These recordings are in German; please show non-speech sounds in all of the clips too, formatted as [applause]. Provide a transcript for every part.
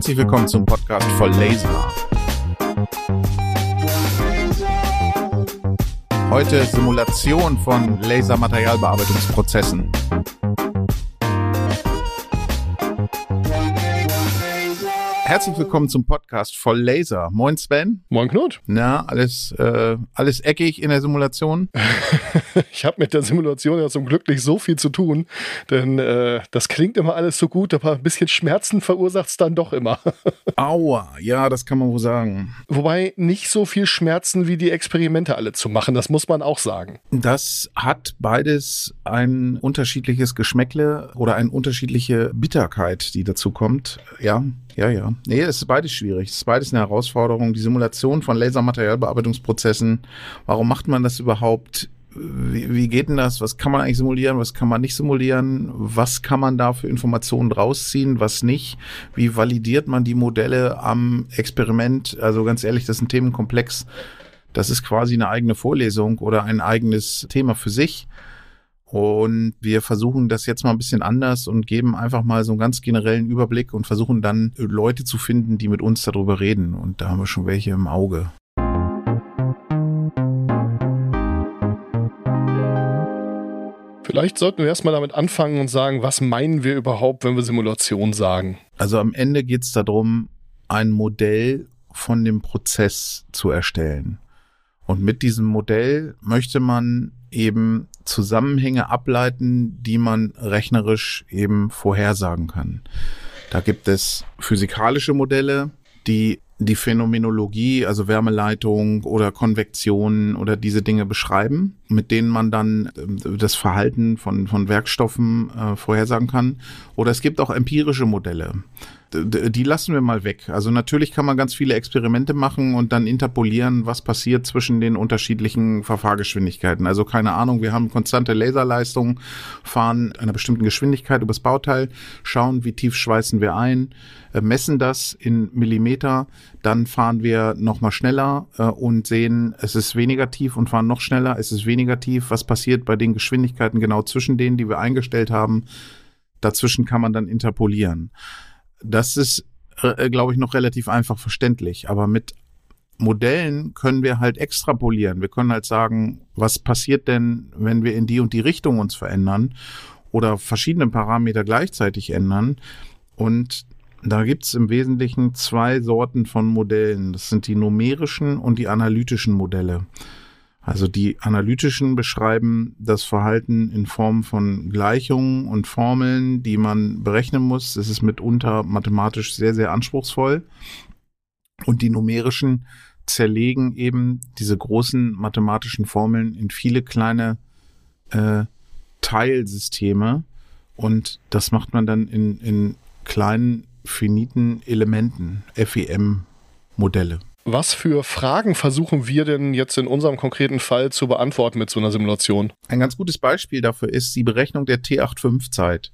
Herzlich willkommen zum Podcast voll Laser. Heute Simulation von Lasermaterialbearbeitungsprozessen. Herzlich willkommen zum Podcast voll Laser. Moin Sven. Moin Knut. Na, alles, äh, alles eckig in der Simulation? [laughs] [laughs] ich habe mit der Simulation ja zum Glück nicht so viel zu tun, denn äh, das klingt immer alles so gut, aber ein bisschen Schmerzen verursacht es dann doch immer. [laughs] Aua, ja, das kann man wohl sagen. Wobei nicht so viel Schmerzen wie die Experimente alle zu machen, das muss man auch sagen. Das hat beides ein unterschiedliches Geschmäckle oder eine unterschiedliche Bitterkeit, die dazu kommt. Ja, ja, ja. Nee, es ist beides schwierig. Es ist beides eine Herausforderung. Die Simulation von Lasermaterialbearbeitungsprozessen. Warum macht man das überhaupt? Wie, wie geht denn das? Was kann man eigentlich simulieren? Was kann man nicht simulieren? Was kann man da für Informationen rausziehen? Was nicht? Wie validiert man die Modelle am Experiment? Also ganz ehrlich, das ist ein Themenkomplex. Das ist quasi eine eigene Vorlesung oder ein eigenes Thema für sich. Und wir versuchen das jetzt mal ein bisschen anders und geben einfach mal so einen ganz generellen Überblick und versuchen dann Leute zu finden, die mit uns darüber reden. Und da haben wir schon welche im Auge. Vielleicht sollten wir erstmal damit anfangen und sagen, was meinen wir überhaupt, wenn wir Simulation sagen? Also am Ende geht es darum, ein Modell von dem Prozess zu erstellen. Und mit diesem Modell möchte man eben Zusammenhänge ableiten, die man rechnerisch eben vorhersagen kann. Da gibt es physikalische Modelle, die die Phänomenologie, also Wärmeleitung oder Konvektion oder diese Dinge beschreiben, mit denen man dann äh, das Verhalten von, von Werkstoffen äh, vorhersagen kann. Oder es gibt auch empirische Modelle die lassen wir mal weg. Also natürlich kann man ganz viele Experimente machen und dann interpolieren, was passiert zwischen den unterschiedlichen Verfahrgeschwindigkeiten. Also keine Ahnung, wir haben konstante Laserleistung, fahren einer bestimmten Geschwindigkeit übers Bauteil, schauen, wie tief schweißen wir ein, äh, messen das in Millimeter, dann fahren wir nochmal schneller äh, und sehen, es ist weniger tief und fahren noch schneller, es ist weniger tief. Was passiert bei den Geschwindigkeiten genau zwischen denen, die wir eingestellt haben? Dazwischen kann man dann interpolieren. Das ist, äh, glaube ich, noch relativ einfach verständlich. Aber mit Modellen können wir halt extrapolieren. Wir können halt sagen, was passiert denn, wenn wir in die und die Richtung uns verändern oder verschiedene Parameter gleichzeitig ändern. Und da gibt's im Wesentlichen zwei Sorten von Modellen. Das sind die numerischen und die analytischen Modelle. Also die analytischen beschreiben das Verhalten in Form von Gleichungen und Formeln, die man berechnen muss. Das ist mitunter mathematisch sehr, sehr anspruchsvoll. Und die numerischen zerlegen eben diese großen mathematischen Formeln in viele kleine äh, Teilsysteme. Und das macht man dann in, in kleinen finiten Elementen, FEM-Modelle. Was für Fragen versuchen wir denn jetzt in unserem konkreten Fall zu beantworten mit so einer Simulation? Ein ganz gutes Beispiel dafür ist die Berechnung der T85-Zeit.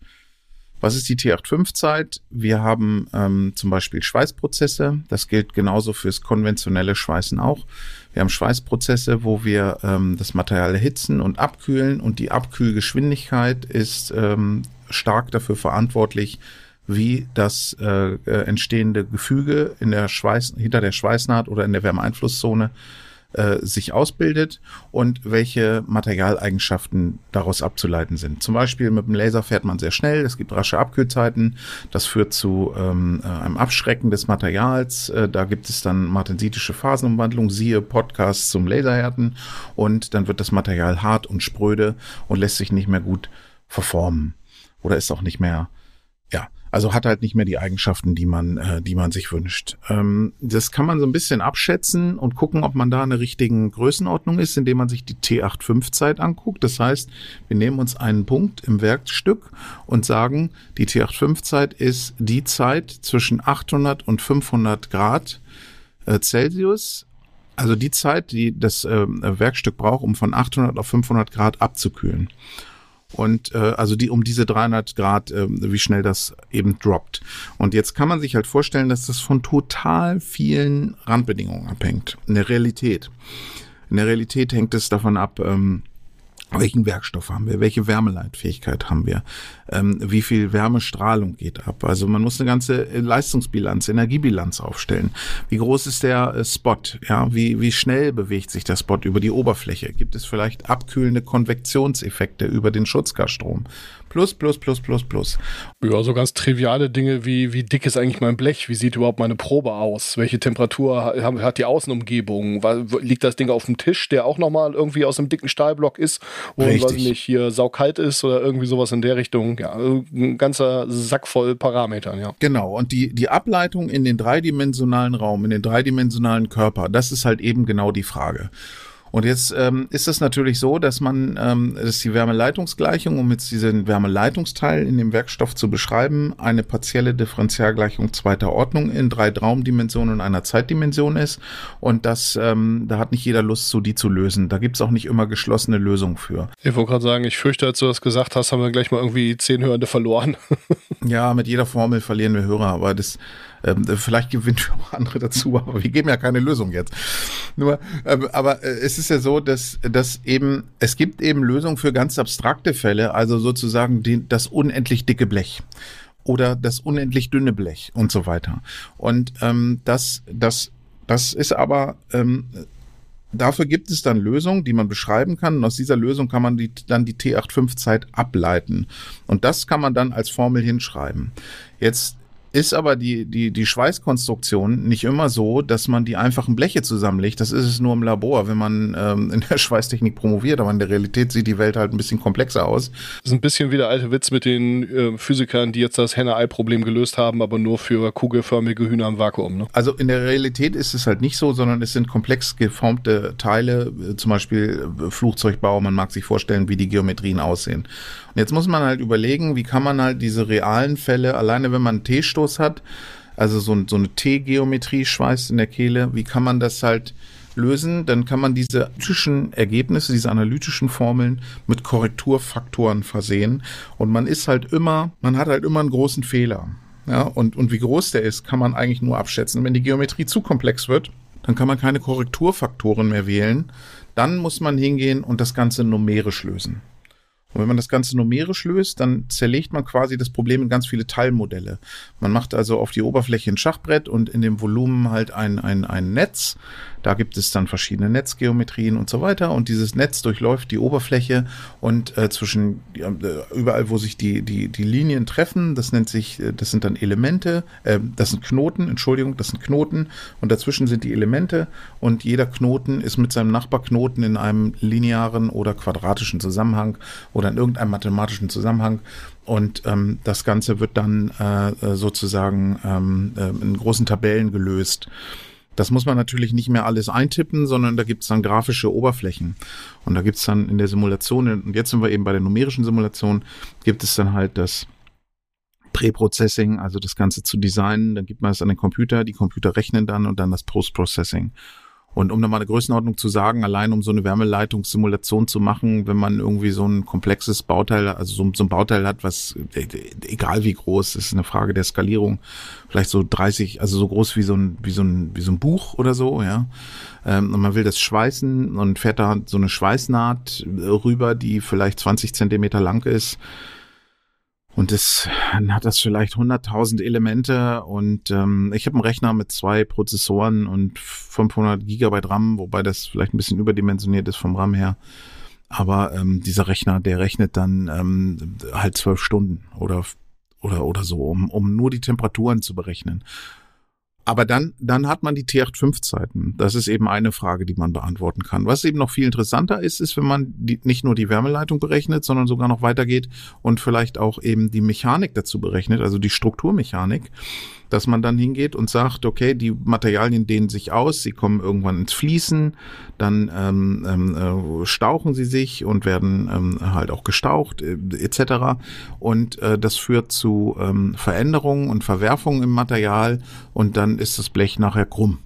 Was ist die T85-Zeit? Wir haben ähm, zum Beispiel Schweißprozesse. Das gilt genauso fürs konventionelle Schweißen auch. Wir haben Schweißprozesse, wo wir ähm, das Material erhitzen und abkühlen und die Abkühlgeschwindigkeit ist ähm, stark dafür verantwortlich, wie das äh, äh, entstehende Gefüge in der Schweiß, hinter der Schweißnaht oder in der Wärmeeinflusszone äh, sich ausbildet und welche Materialeigenschaften daraus abzuleiten sind. Zum Beispiel mit dem Laser fährt man sehr schnell, es gibt rasche Abkühlzeiten, das führt zu ähm, äh, einem Abschrecken des Materials, äh, da gibt es dann martensitische Phasenumwandlung, siehe Podcast zum Laserhärten und dann wird das Material hart und spröde und lässt sich nicht mehr gut verformen oder ist auch nicht mehr ja, also hat halt nicht mehr die Eigenschaften, die man, äh, die man sich wünscht. Ähm, das kann man so ein bisschen abschätzen und gucken, ob man da in der richtigen Größenordnung ist, indem man sich die T85-Zeit anguckt. Das heißt, wir nehmen uns einen Punkt im Werkstück und sagen, die T85-Zeit ist die Zeit zwischen 800 und 500 Grad äh, Celsius. Also die Zeit, die das äh, Werkstück braucht, um von 800 auf 500 Grad abzukühlen. Und äh, also die um diese 300 Grad, äh, wie schnell das eben droppt. Und jetzt kann man sich halt vorstellen, dass das von total vielen Randbedingungen abhängt. In der Realität. In der Realität hängt es davon ab, ähm, welchen Werkstoff haben wir, welche Wärmeleitfähigkeit haben wir, ähm, wie viel Wärmestrahlung geht ab. Also man muss eine ganze Leistungsbilanz, Energiebilanz aufstellen. Wie groß ist der äh, Spot? Ja, wie, wie schnell bewegt sich der Spot über die Oberfläche? Gibt es vielleicht abkühlende Konvektionseffekte über den Schutzgasstrom? Plus, plus, plus, plus, plus. Ja, so ganz triviale Dinge wie, wie dick ist eigentlich mein Blech? Wie sieht überhaupt meine Probe aus? Welche Temperatur hat, hat die Außenumgebung? Liegt das Ding auf dem Tisch, der auch nochmal irgendwie aus einem dicken Stahlblock ist und Richtig. weiß nicht, hier saukalt ist oder irgendwie sowas in der Richtung? Ja, ein ganzer Sack voll Parametern, ja. Genau. Und die, die Ableitung in den dreidimensionalen Raum, in den dreidimensionalen Körper, das ist halt eben genau die Frage. Und jetzt ähm, ist es natürlich so, dass man, ähm, das ist die Wärmeleitungsgleichung, um jetzt diesen Wärmeleitungsteil in dem Werkstoff zu beschreiben, eine partielle Differentialgleichung zweiter Ordnung in drei Raumdimensionen und einer Zeitdimension ist. Und das, ähm, da hat nicht jeder Lust zu, die zu lösen. Da gibt es auch nicht immer geschlossene Lösungen für. Ich wollte gerade sagen, ich fürchte, als du das gesagt hast, haben wir gleich mal irgendwie zehn Hörende verloren. [laughs] ja, mit jeder Formel verlieren wir Hörer, aber das ähm, vielleicht gewinnen wir auch andere dazu, [laughs] aber wir geben ja keine Lösung jetzt. Nur, ähm, aber äh, es ist ja so, dass, dass eben, es gibt eben Lösungen für ganz abstrakte Fälle, also sozusagen die, das unendlich dicke Blech oder das unendlich dünne Blech und so weiter. Und ähm, das, das, das ist aber ähm, Dafür gibt es dann Lösungen, die man beschreiben kann. Und aus dieser Lösung kann man die, dann die T85-Zeit ableiten. Und das kann man dann als Formel hinschreiben. Jetzt ist aber die, die, die Schweißkonstruktion nicht immer so, dass man die einfachen Bleche zusammenlegt. Das ist es nur im Labor, wenn man ähm, in der [laughs] Schweißtechnik promoviert, aber in der Realität sieht die Welt halt ein bisschen komplexer aus. Das ist ein bisschen wie der alte Witz mit den äh, Physikern, die jetzt das Henne-Ei-Problem gelöst haben, aber nur für kugelförmige Hühner im Vakuum. Ne? Also in der Realität ist es halt nicht so, sondern es sind komplex geformte Teile, äh, zum Beispiel äh, Flugzeugbau, man mag sich vorstellen, wie die Geometrien aussehen. Jetzt muss man halt überlegen, wie kann man halt diese realen Fälle, alleine wenn man einen T-Stoß hat, also so, so eine T-Geometrie schweißt in der Kehle, wie kann man das halt lösen? Dann kann man diese analytischen Ergebnisse, diese analytischen Formeln mit Korrekturfaktoren versehen. Und man ist halt immer, man hat halt immer einen großen Fehler. Ja, und, und wie groß der ist, kann man eigentlich nur abschätzen. Wenn die Geometrie zu komplex wird, dann kann man keine Korrekturfaktoren mehr wählen. Dann muss man hingehen und das Ganze numerisch lösen. Und wenn man das Ganze numerisch löst, dann zerlegt man quasi das Problem in ganz viele Teilmodelle. Man macht also auf die Oberfläche ein Schachbrett und in dem Volumen halt ein, ein, ein Netz. Da gibt es dann verschiedene Netzgeometrien und so weiter. Und dieses Netz durchläuft die Oberfläche und äh, zwischen äh, überall, wo sich die, die, die Linien treffen, das nennt sich, äh, das sind dann Elemente, äh, das sind Knoten, Entschuldigung, das sind Knoten und dazwischen sind die Elemente und jeder Knoten ist mit seinem Nachbarknoten in einem linearen oder quadratischen Zusammenhang oder in irgendeinem mathematischen Zusammenhang. Und ähm, das Ganze wird dann äh, sozusagen ähm, äh, in großen Tabellen gelöst. Das muss man natürlich nicht mehr alles eintippen, sondern da gibt es dann grafische Oberflächen. Und da gibt es dann in der Simulation, und jetzt sind wir eben bei der numerischen Simulation, gibt es dann halt das Pre-Processing, also das Ganze zu designen. Dann gibt man es an den Computer, die Computer rechnen dann und dann das Post-Processing. Und um nochmal eine Größenordnung zu sagen, allein um so eine Wärmeleitungssimulation zu machen, wenn man irgendwie so ein komplexes Bauteil, also so, so ein Bauteil hat, was egal wie groß, ist eine Frage der Skalierung, vielleicht so 30, also so groß wie so ein, wie so ein, wie so ein Buch oder so, ja. Ähm, und man will das schweißen und fährt da so eine Schweißnaht rüber, die vielleicht 20 Zentimeter lang ist und dann hat das vielleicht 100.000 Elemente und ähm, ich habe einen Rechner mit zwei Prozessoren und 500 Gigabyte RAM, wobei das vielleicht ein bisschen überdimensioniert ist vom RAM her. Aber ähm, dieser Rechner, der rechnet dann ähm, halt zwölf Stunden oder oder oder so, um, um nur die Temperaturen zu berechnen. Aber dann, dann hat man die T85-Zeiten. Das ist eben eine Frage, die man beantworten kann. Was eben noch viel interessanter ist, ist, wenn man die, nicht nur die Wärmeleitung berechnet, sondern sogar noch weitergeht und vielleicht auch eben die Mechanik dazu berechnet, also die Strukturmechanik dass man dann hingeht und sagt, okay, die Materialien dehnen sich aus, sie kommen irgendwann ins Fließen, dann ähm, ähm, äh, stauchen sie sich und werden ähm, halt auch gestaucht äh, etc. Und äh, das führt zu ähm, Veränderungen und Verwerfungen im Material und dann ist das Blech nachher krumm.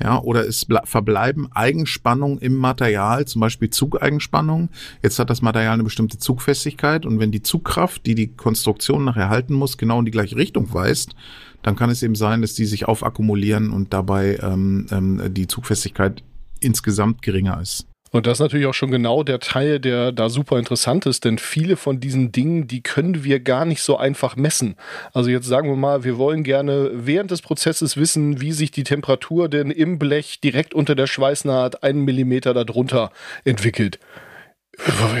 Ja, oder es verbleiben Eigenspannungen im Material, zum Beispiel Zugeigenspannungen. Jetzt hat das Material eine bestimmte Zugfestigkeit und wenn die Zugkraft, die die Konstruktion nachher halten muss, genau in die gleiche Richtung weist, dann kann es eben sein, dass die sich aufakkumulieren und dabei ähm, ähm, die Zugfestigkeit insgesamt geringer ist. Und das ist natürlich auch schon genau der Teil, der da super interessant ist, denn viele von diesen Dingen, die können wir gar nicht so einfach messen. Also jetzt sagen wir mal, wir wollen gerne während des Prozesses wissen, wie sich die Temperatur denn im Blech direkt unter der Schweißnaht einen Millimeter darunter entwickelt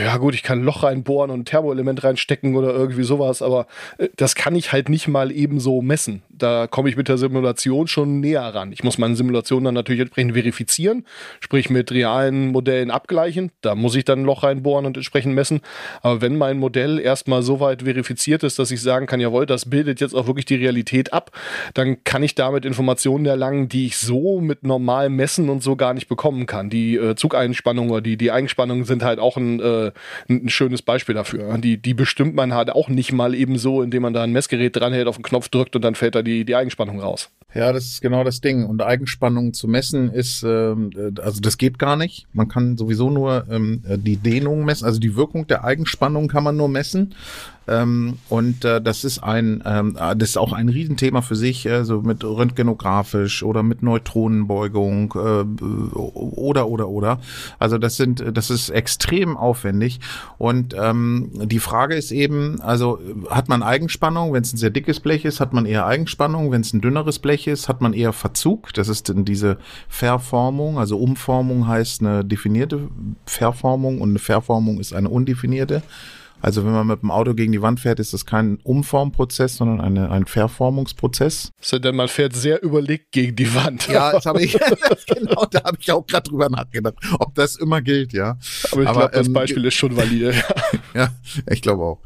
ja gut, ich kann ein Loch reinbohren und ein Thermoelement reinstecken oder irgendwie sowas, aber äh, das kann ich halt nicht mal eben so messen. Da komme ich mit der Simulation schon näher ran. Ich muss meine Simulation dann natürlich entsprechend verifizieren, sprich mit realen Modellen abgleichen. Da muss ich dann ein Loch reinbohren und entsprechend messen. Aber wenn mein Modell erstmal so weit verifiziert ist, dass ich sagen kann, jawohl, das bildet jetzt auch wirklich die Realität ab, dann kann ich damit Informationen erlangen, die ich so mit normalem Messen und so gar nicht bekommen kann. Die äh, Zugeinspannung oder die, die Eigenspannungen sind halt auch ein ein, äh, ein schönes Beispiel dafür. Die, die bestimmt man halt auch nicht mal eben so, indem man da ein Messgerät dranhält, auf den Knopf drückt und dann fällt da die, die Eigenspannung raus. Ja, das ist genau das Ding. Und Eigenspannung zu messen ist, ähm, äh, also das geht gar nicht. Man kann sowieso nur ähm, die Dehnung messen, also die Wirkung der Eigenspannung kann man nur messen. Ähm, und äh, das ist ein, ähm, das ist auch ein Riesenthema für sich, also mit röntgenografisch oder mit Neutronenbeugung äh, oder oder oder. Also das sind, das ist extrem aufwendig. Und ähm, die Frage ist eben, also hat man Eigenspannung, wenn es ein sehr dickes Blech ist, hat man eher Eigenspannung, wenn es ein dünneres Blech ist, hat man eher Verzug. Das ist dann diese Verformung, also Umformung heißt eine definierte Verformung und eine Verformung ist eine undefinierte. Also wenn man mit dem Auto gegen die Wand fährt, ist das kein Umformprozess, sondern eine, ein Verformungsprozess. So, denn man fährt sehr überlegt gegen die Wand. Ja, das habe ich, [laughs] [laughs] genau, da habe ich auch gerade drüber nachgedacht, ob das immer gilt, ja. Aber ich glaube, das ähm, Beispiel ist schon valide. ja, [laughs] ich glaube auch.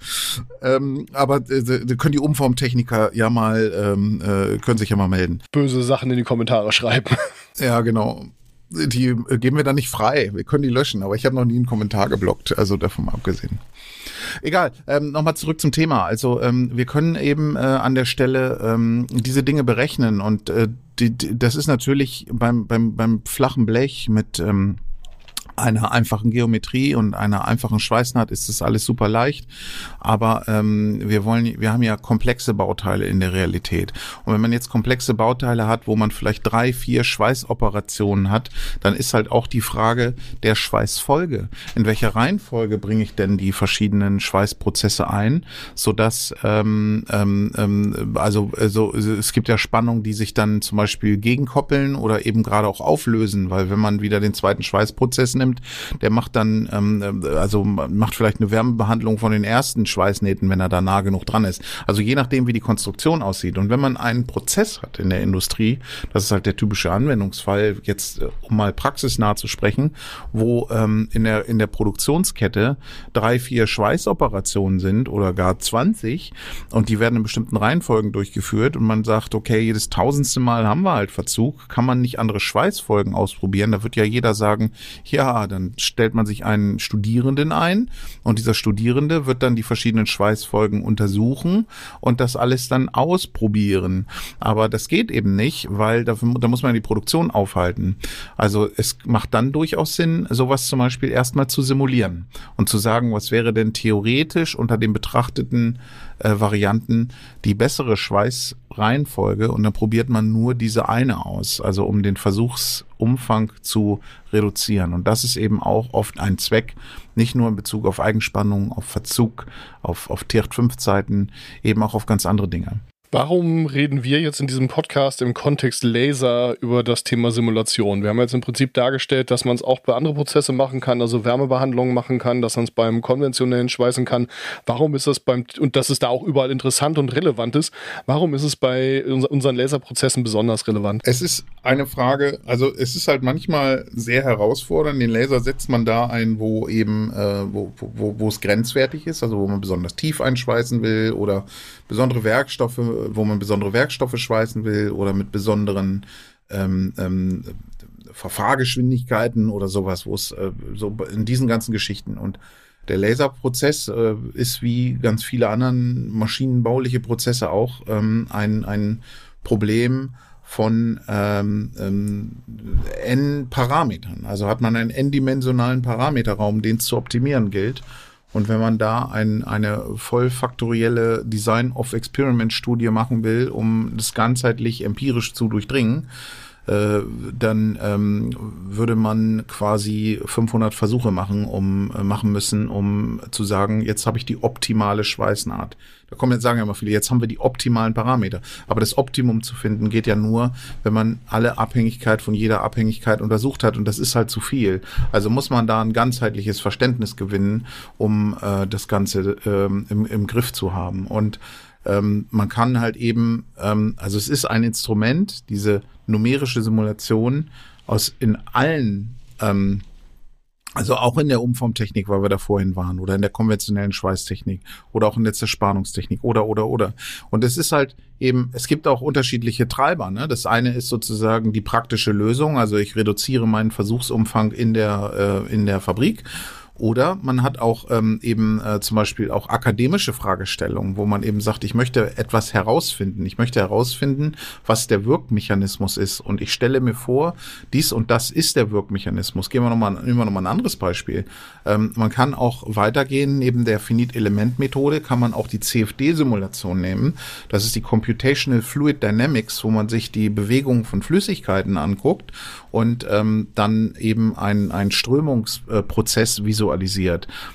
Ähm, aber äh, können die Umformtechniker ja mal, ähm, äh, können sich ja mal melden. Böse Sachen in die Kommentare schreiben. Ja, genau die äh, geben wir dann nicht frei. Wir können die löschen, aber ich habe noch nie einen Kommentar geblockt, also davon mal abgesehen. Egal, ähm, nochmal zurück zum Thema. Also ähm, wir können eben äh, an der Stelle ähm, diese Dinge berechnen und äh, die, die, das ist natürlich beim, beim, beim flachen Blech mit ähm, einer einfachen Geometrie und einer einfachen Schweißnaht ist das alles super leicht. Aber ähm, wir wollen, wir haben ja komplexe Bauteile in der Realität. Und wenn man jetzt komplexe Bauteile hat, wo man vielleicht drei, vier Schweißoperationen hat, dann ist halt auch die Frage der Schweißfolge. In welcher Reihenfolge bringe ich denn die verschiedenen Schweißprozesse ein, sodass ähm, ähm, ähm also, also es gibt ja Spannungen, die sich dann zum Beispiel gegenkoppeln oder eben gerade auch auflösen, weil wenn man wieder den zweiten Schweißprozess der macht dann, ähm, also macht vielleicht eine Wärmebehandlung von den ersten Schweißnähten, wenn er da nah genug dran ist. Also je nachdem, wie die Konstruktion aussieht. Und wenn man einen Prozess hat in der Industrie, das ist halt der typische Anwendungsfall, jetzt äh, um mal praxisnah zu sprechen, wo ähm, in, der, in der Produktionskette drei, vier Schweißoperationen sind oder gar 20 und die werden in bestimmten Reihenfolgen durchgeführt und man sagt, okay, jedes tausendste Mal haben wir halt Verzug, kann man nicht andere Schweißfolgen ausprobieren. Da wird ja jeder sagen, ja, dann stellt man sich einen Studierenden ein und dieser Studierende wird dann die verschiedenen Schweißfolgen untersuchen und das alles dann ausprobieren. Aber das geht eben nicht, weil dafür, da muss man die Produktion aufhalten. Also es macht dann durchaus Sinn, sowas zum Beispiel erstmal zu simulieren und zu sagen, was wäre denn theoretisch unter den betrachteten äh, Varianten die bessere Schweißreihenfolge und dann probiert man nur diese eine aus, also um den Versuchsumfang zu reduzieren. Und das ist eben auch oft ein Zweck, nicht nur in Bezug auf Eigenspannung, auf Verzug, auf, auf Tiert-5-Zeiten, eben auch auf ganz andere Dinge. Warum reden wir jetzt in diesem Podcast im Kontext Laser über das Thema Simulation? Wir haben jetzt im Prinzip dargestellt, dass man es auch bei anderen Prozesse machen kann, also Wärmebehandlungen machen kann, dass man es beim konventionellen Schweißen kann. Warum ist das beim, und dass es da auch überall interessant und relevant ist, warum ist es bei unseren Laserprozessen besonders relevant? Es ist eine Frage, also es ist halt manchmal sehr herausfordernd. Den Laser setzt man da ein, wo eben, äh, wo, wo, wo es grenzwertig ist, also wo man besonders tief einschweißen will oder besondere Werkstoffe, wo man besondere Werkstoffe schweißen will oder mit besonderen ähm, ähm, Verfahrgeschwindigkeiten oder sowas, wo es äh, so in diesen ganzen Geschichten und der Laserprozess äh, ist wie ganz viele anderen maschinenbauliche Prozesse auch ähm, ein, ein Problem von ähm, ähm, n-Parametern. Also hat man einen n-dimensionalen Parameterraum, den es zu optimieren gilt. Und wenn man da ein, eine vollfaktorielle Design of Experiment Studie machen will, um das ganzheitlich empirisch zu durchdringen, äh, dann ähm, würde man quasi 500 Versuche machen, um äh, machen müssen, um zu sagen, jetzt habe ich die optimale Schweißnaht. Da kommen jetzt sagen ja immer viele, jetzt haben wir die optimalen Parameter. Aber das Optimum zu finden geht ja nur, wenn man alle Abhängigkeit von jeder Abhängigkeit untersucht hat und das ist halt zu viel. Also muss man da ein ganzheitliches Verständnis gewinnen, um äh, das Ganze ähm, im, im Griff zu haben. Und ähm, man kann halt eben, ähm, also es ist ein Instrument, diese numerische Simulation aus in allen ähm, also auch in der Umformtechnik, weil wir da vorhin waren, oder in der konventionellen Schweißtechnik oder auch in der Zerspannungstechnik oder oder oder. Und es ist halt eben, es gibt auch unterschiedliche Treiber. Ne? Das eine ist sozusagen die praktische Lösung, also ich reduziere meinen Versuchsumfang in der äh, in der Fabrik oder man hat auch ähm, eben äh, zum Beispiel auch akademische Fragestellungen, wo man eben sagt, ich möchte etwas herausfinden. Ich möchte herausfinden, was der Wirkmechanismus ist. Und ich stelle mir vor, dies und das ist der Wirkmechanismus. Gehen wir nochmal, nehmen wir nochmal ein anderes Beispiel. Ähm, man kann auch weitergehen. Neben der Finite-Element-Methode kann man auch die CFD-Simulation nehmen. Das ist die Computational Fluid Dynamics, wo man sich die Bewegung von Flüssigkeiten anguckt und ähm, dann eben ein, ein Strömungsprozess visualisiert.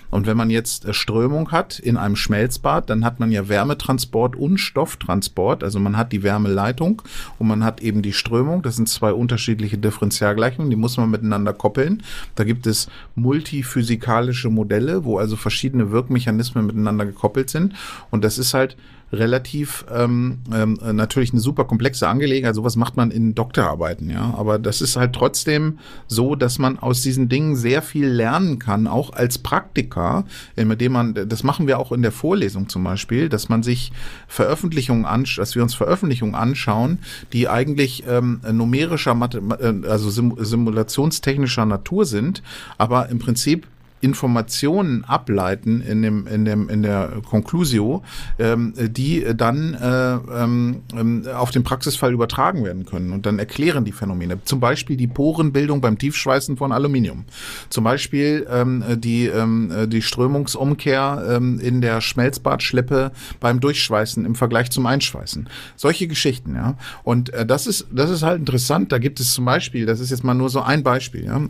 Und wenn man jetzt äh, Strömung hat in einem Schmelzbad, dann hat man ja Wärmetransport und Stofftransport. Also man hat die Wärmeleitung und man hat eben die Strömung. Das sind zwei unterschiedliche Differentialgleichungen, die muss man miteinander koppeln. Da gibt es multiphysikalische Modelle, wo also verschiedene Wirkmechanismen miteinander gekoppelt sind. Und das ist halt relativ ähm, ähm, natürlich eine super komplexe Angelegenheit. Sowas macht man in Doktorarbeiten, ja. Aber das ist halt trotzdem so, dass man aus diesen Dingen sehr viel lernen kann, auch als Praktiker, indem man, das machen wir auch in der Vorlesung zum Beispiel, dass man sich Veröffentlichungen anschaut, dass wir uns Veröffentlichungen anschauen, die eigentlich ähm, numerischer, äh, also simulationstechnischer Natur sind, aber im Prinzip Informationen ableiten in dem in dem in der Conclusio, ähm, die dann äh, ähm, ähm, auf den Praxisfall übertragen werden können und dann erklären die Phänomene. Zum Beispiel die Porenbildung beim Tiefschweißen von Aluminium. Zum Beispiel ähm, die ähm, die Strömungsumkehr ähm, in der Schmelzbadschleppe beim Durchschweißen im Vergleich zum Einschweißen. Solche Geschichten, ja. Und äh, das ist das ist halt interessant. Da gibt es zum Beispiel, das ist jetzt mal nur so ein Beispiel, ja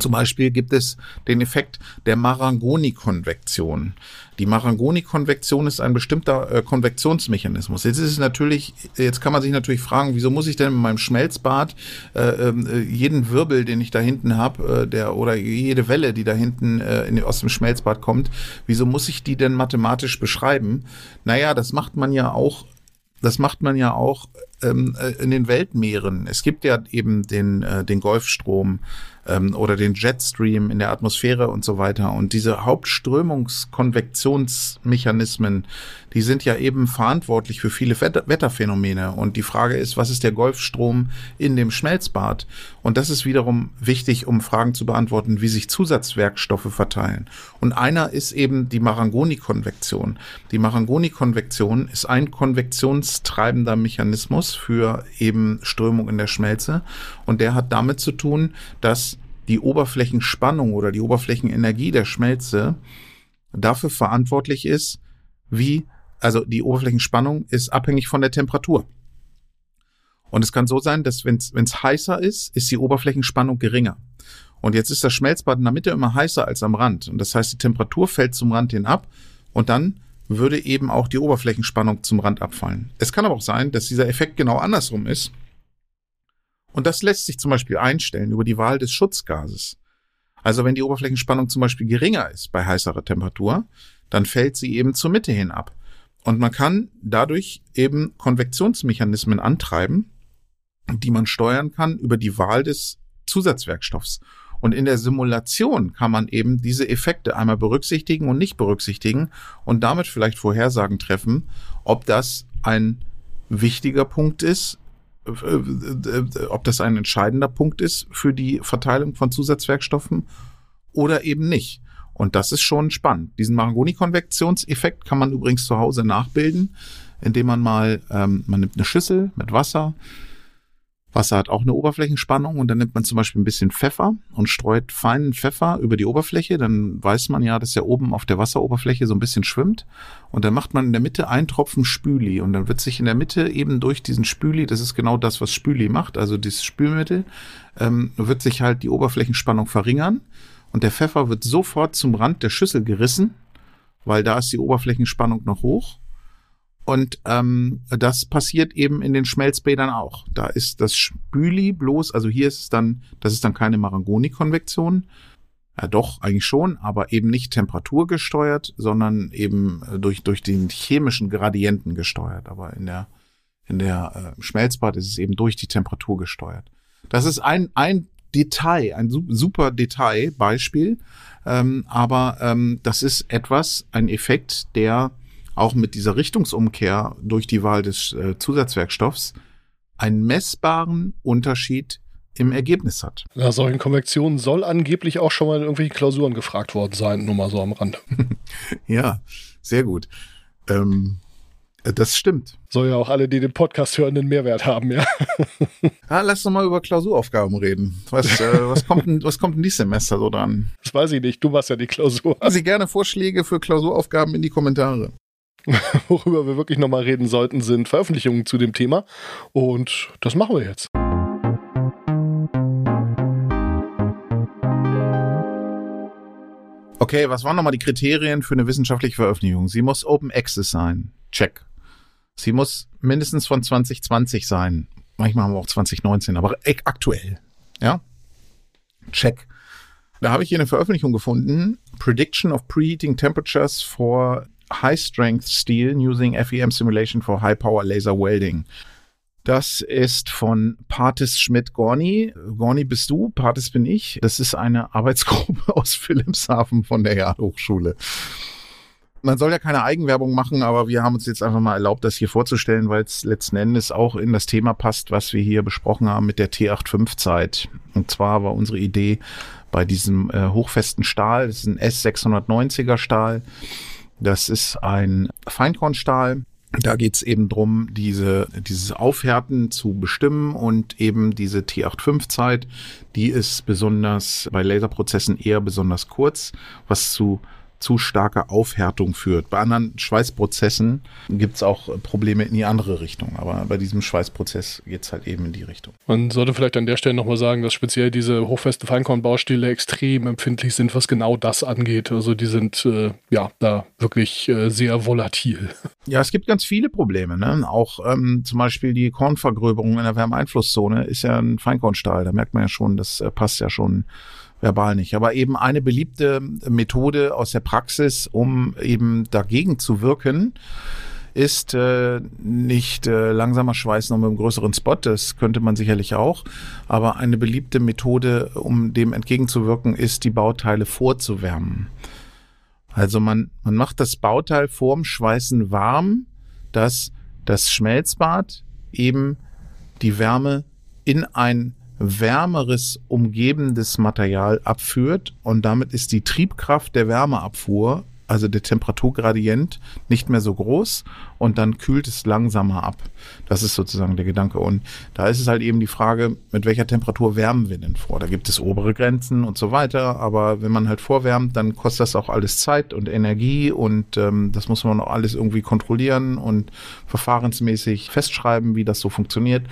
zum Beispiel gibt es den Effekt der Marangoni-Konvektion. Die Marangoni-Konvektion ist ein bestimmter äh, Konvektionsmechanismus. Jetzt ist es natürlich, jetzt kann man sich natürlich fragen, wieso muss ich denn in meinem Schmelzbad äh, äh, jeden Wirbel, den ich da hinten habe, äh, der oder jede Welle, die da hinten äh, in, aus dem Schmelzbad kommt, wieso muss ich die denn mathematisch beschreiben? Naja, das macht man ja auch das macht man ja auch ähm, äh, in den Weltmeeren. Es gibt ja eben den, den Golfstrom ähm, oder den Jetstream in der Atmosphäre und so weiter. Und diese Hauptströmungskonvektionsmechanismen, die sind ja eben verantwortlich für viele Wetter Wetterphänomene. Und die Frage ist, was ist der Golfstrom in dem Schmelzbad? Und das ist wiederum wichtig, um Fragen zu beantworten, wie sich Zusatzwerkstoffe verteilen. Und einer ist eben die Marangoni-Konvektion. Die Marangoni-Konvektion ist ein konvektionstreibender Mechanismus für eben Strömung in der Schmelze. Und der hat damit zu tun, dass die Oberflächenspannung oder die Oberflächenenergie der Schmelze dafür verantwortlich ist, wie, also die Oberflächenspannung ist abhängig von der Temperatur. Und es kann so sein, dass wenn es heißer ist, ist die Oberflächenspannung geringer. Und jetzt ist das Schmelzbad in der Mitte immer heißer als am Rand. Und das heißt, die Temperatur fällt zum Rand hin ab und dann würde eben auch die Oberflächenspannung zum Rand abfallen. Es kann aber auch sein, dass dieser Effekt genau andersrum ist und das lässt sich zum Beispiel einstellen über die Wahl des Schutzgases. Also wenn die Oberflächenspannung zum Beispiel geringer ist bei heißerer Temperatur, dann fällt sie eben zur Mitte hin ab. Und man kann dadurch eben Konvektionsmechanismen antreiben, die man steuern kann über die Wahl des Zusatzwerkstoffs. Und in der Simulation kann man eben diese Effekte einmal berücksichtigen und nicht berücksichtigen und damit vielleicht Vorhersagen treffen, ob das ein wichtiger Punkt ist ob das ein entscheidender Punkt ist für die Verteilung von Zusatzwerkstoffen oder eben nicht. Und das ist schon spannend. Diesen Marangoni-Konvektionseffekt kann man übrigens zu Hause nachbilden, indem man mal, ähm, man nimmt eine Schüssel mit Wasser, Wasser hat auch eine Oberflächenspannung und dann nimmt man zum Beispiel ein bisschen Pfeffer und streut feinen Pfeffer über die Oberfläche. Dann weiß man ja, dass er oben auf der Wasseroberfläche so ein bisschen schwimmt. Und dann macht man in der Mitte einen Tropfen Spüli und dann wird sich in der Mitte eben durch diesen Spüli, das ist genau das, was Spüli macht, also dieses Spülmittel, ähm, wird sich halt die Oberflächenspannung verringern und der Pfeffer wird sofort zum Rand der Schüssel gerissen, weil da ist die Oberflächenspannung noch hoch und ähm, das passiert eben in den Schmelzbädern auch. Da ist das Spüli bloß, also hier ist es dann, das ist dann keine Marangoni-Konvektion. Ja, doch, eigentlich schon, aber eben nicht temperaturgesteuert, sondern eben äh, durch, durch den chemischen Gradienten gesteuert. Aber in der, in der äh, Schmelzbad ist es eben durch die Temperatur gesteuert. Das ist ein, ein Detail, ein super Detailbeispiel, ähm, aber ähm, das ist etwas, ein Effekt, der auch mit dieser Richtungsumkehr durch die Wahl des äh, Zusatzwerkstoffs einen messbaren Unterschied im Ergebnis hat. Ja, solchen Konvektionen soll angeblich auch schon mal in irgendwelchen Klausuren gefragt worden sein, nur mal so am Rande. [laughs] ja, sehr gut. Ähm, das stimmt. Soll ja auch alle, die den Podcast hören, einen Mehrwert haben, ja. [laughs] ah, lass doch mal über Klausuraufgaben reden. Was, äh, was, kommt denn, was kommt denn dieses Semester so dran? Das weiß ich nicht. Du machst ja die Klausur. Sie gerne Vorschläge für Klausuraufgaben in die Kommentare. [laughs] Worüber wir wirklich nochmal reden sollten, sind Veröffentlichungen zu dem Thema. Und das machen wir jetzt. Okay, was waren nochmal die Kriterien für eine wissenschaftliche Veröffentlichung? Sie muss Open Access sein. Check. Sie muss mindestens von 2020 sein. Manchmal haben wir auch 2019, aber aktuell. Ja? Check. Da habe ich hier eine Veröffentlichung gefunden. Prediction of Preheating Temperatures for high strength steel using FEM simulation for high power laser welding. Das ist von Partis Schmidt-Gorni. Gorni bist du, Partis bin ich. Das ist eine Arbeitsgruppe [laughs] aus Wilhelmshaven von der Jahrhochschule. Man soll ja keine Eigenwerbung machen, aber wir haben uns jetzt einfach mal erlaubt, das hier vorzustellen, weil es letzten Endes auch in das Thema passt, was wir hier besprochen haben mit der T85-Zeit. Und zwar war unsere Idee bei diesem äh, hochfesten Stahl, das ist ein S690er Stahl, das ist ein Feinkornstahl. Da geht's eben drum, diese, dieses Aufhärten zu bestimmen und eben diese T85-Zeit, die ist besonders bei Laserprozessen eher besonders kurz, was zu zu starker Aufhärtung führt. Bei anderen Schweißprozessen gibt es auch Probleme in die andere Richtung, aber bei diesem Schweißprozess geht es halt eben in die Richtung. Man sollte vielleicht an der Stelle nochmal sagen, dass speziell diese hochfesten Feinkornbaustile extrem empfindlich sind, was genau das angeht. Also die sind äh, ja da wirklich äh, sehr volatil. Ja, es gibt ganz viele Probleme. Ne? Auch ähm, zum Beispiel die Kornvergröberung in der Wärmeeinflusszone ist ja ein Feinkornstahl. Da merkt man ja schon, das äh, passt ja schon verbal nicht. Aber eben eine beliebte Methode aus der Praxis, um eben dagegen zu wirken, ist äh, nicht äh, langsamer Schweiß noch mit einem größeren Spot, das könnte man sicherlich auch, aber eine beliebte Methode, um dem entgegenzuwirken, ist, die Bauteile vorzuwärmen. Also man, man macht das Bauteil vorm Schweißen warm, dass das Schmelzbad eben die Wärme in ein wärmeres umgebendes Material abführt und damit ist die Triebkraft der Wärmeabfuhr, also der Temperaturgradient, nicht mehr so groß und dann kühlt es langsamer ab. Das ist sozusagen der Gedanke. Und da ist es halt eben die Frage, mit welcher Temperatur wärmen wir denn vor? Da gibt es obere Grenzen und so weiter, aber wenn man halt vorwärmt, dann kostet das auch alles Zeit und Energie und ähm, das muss man auch alles irgendwie kontrollieren und verfahrensmäßig festschreiben, wie das so funktioniert.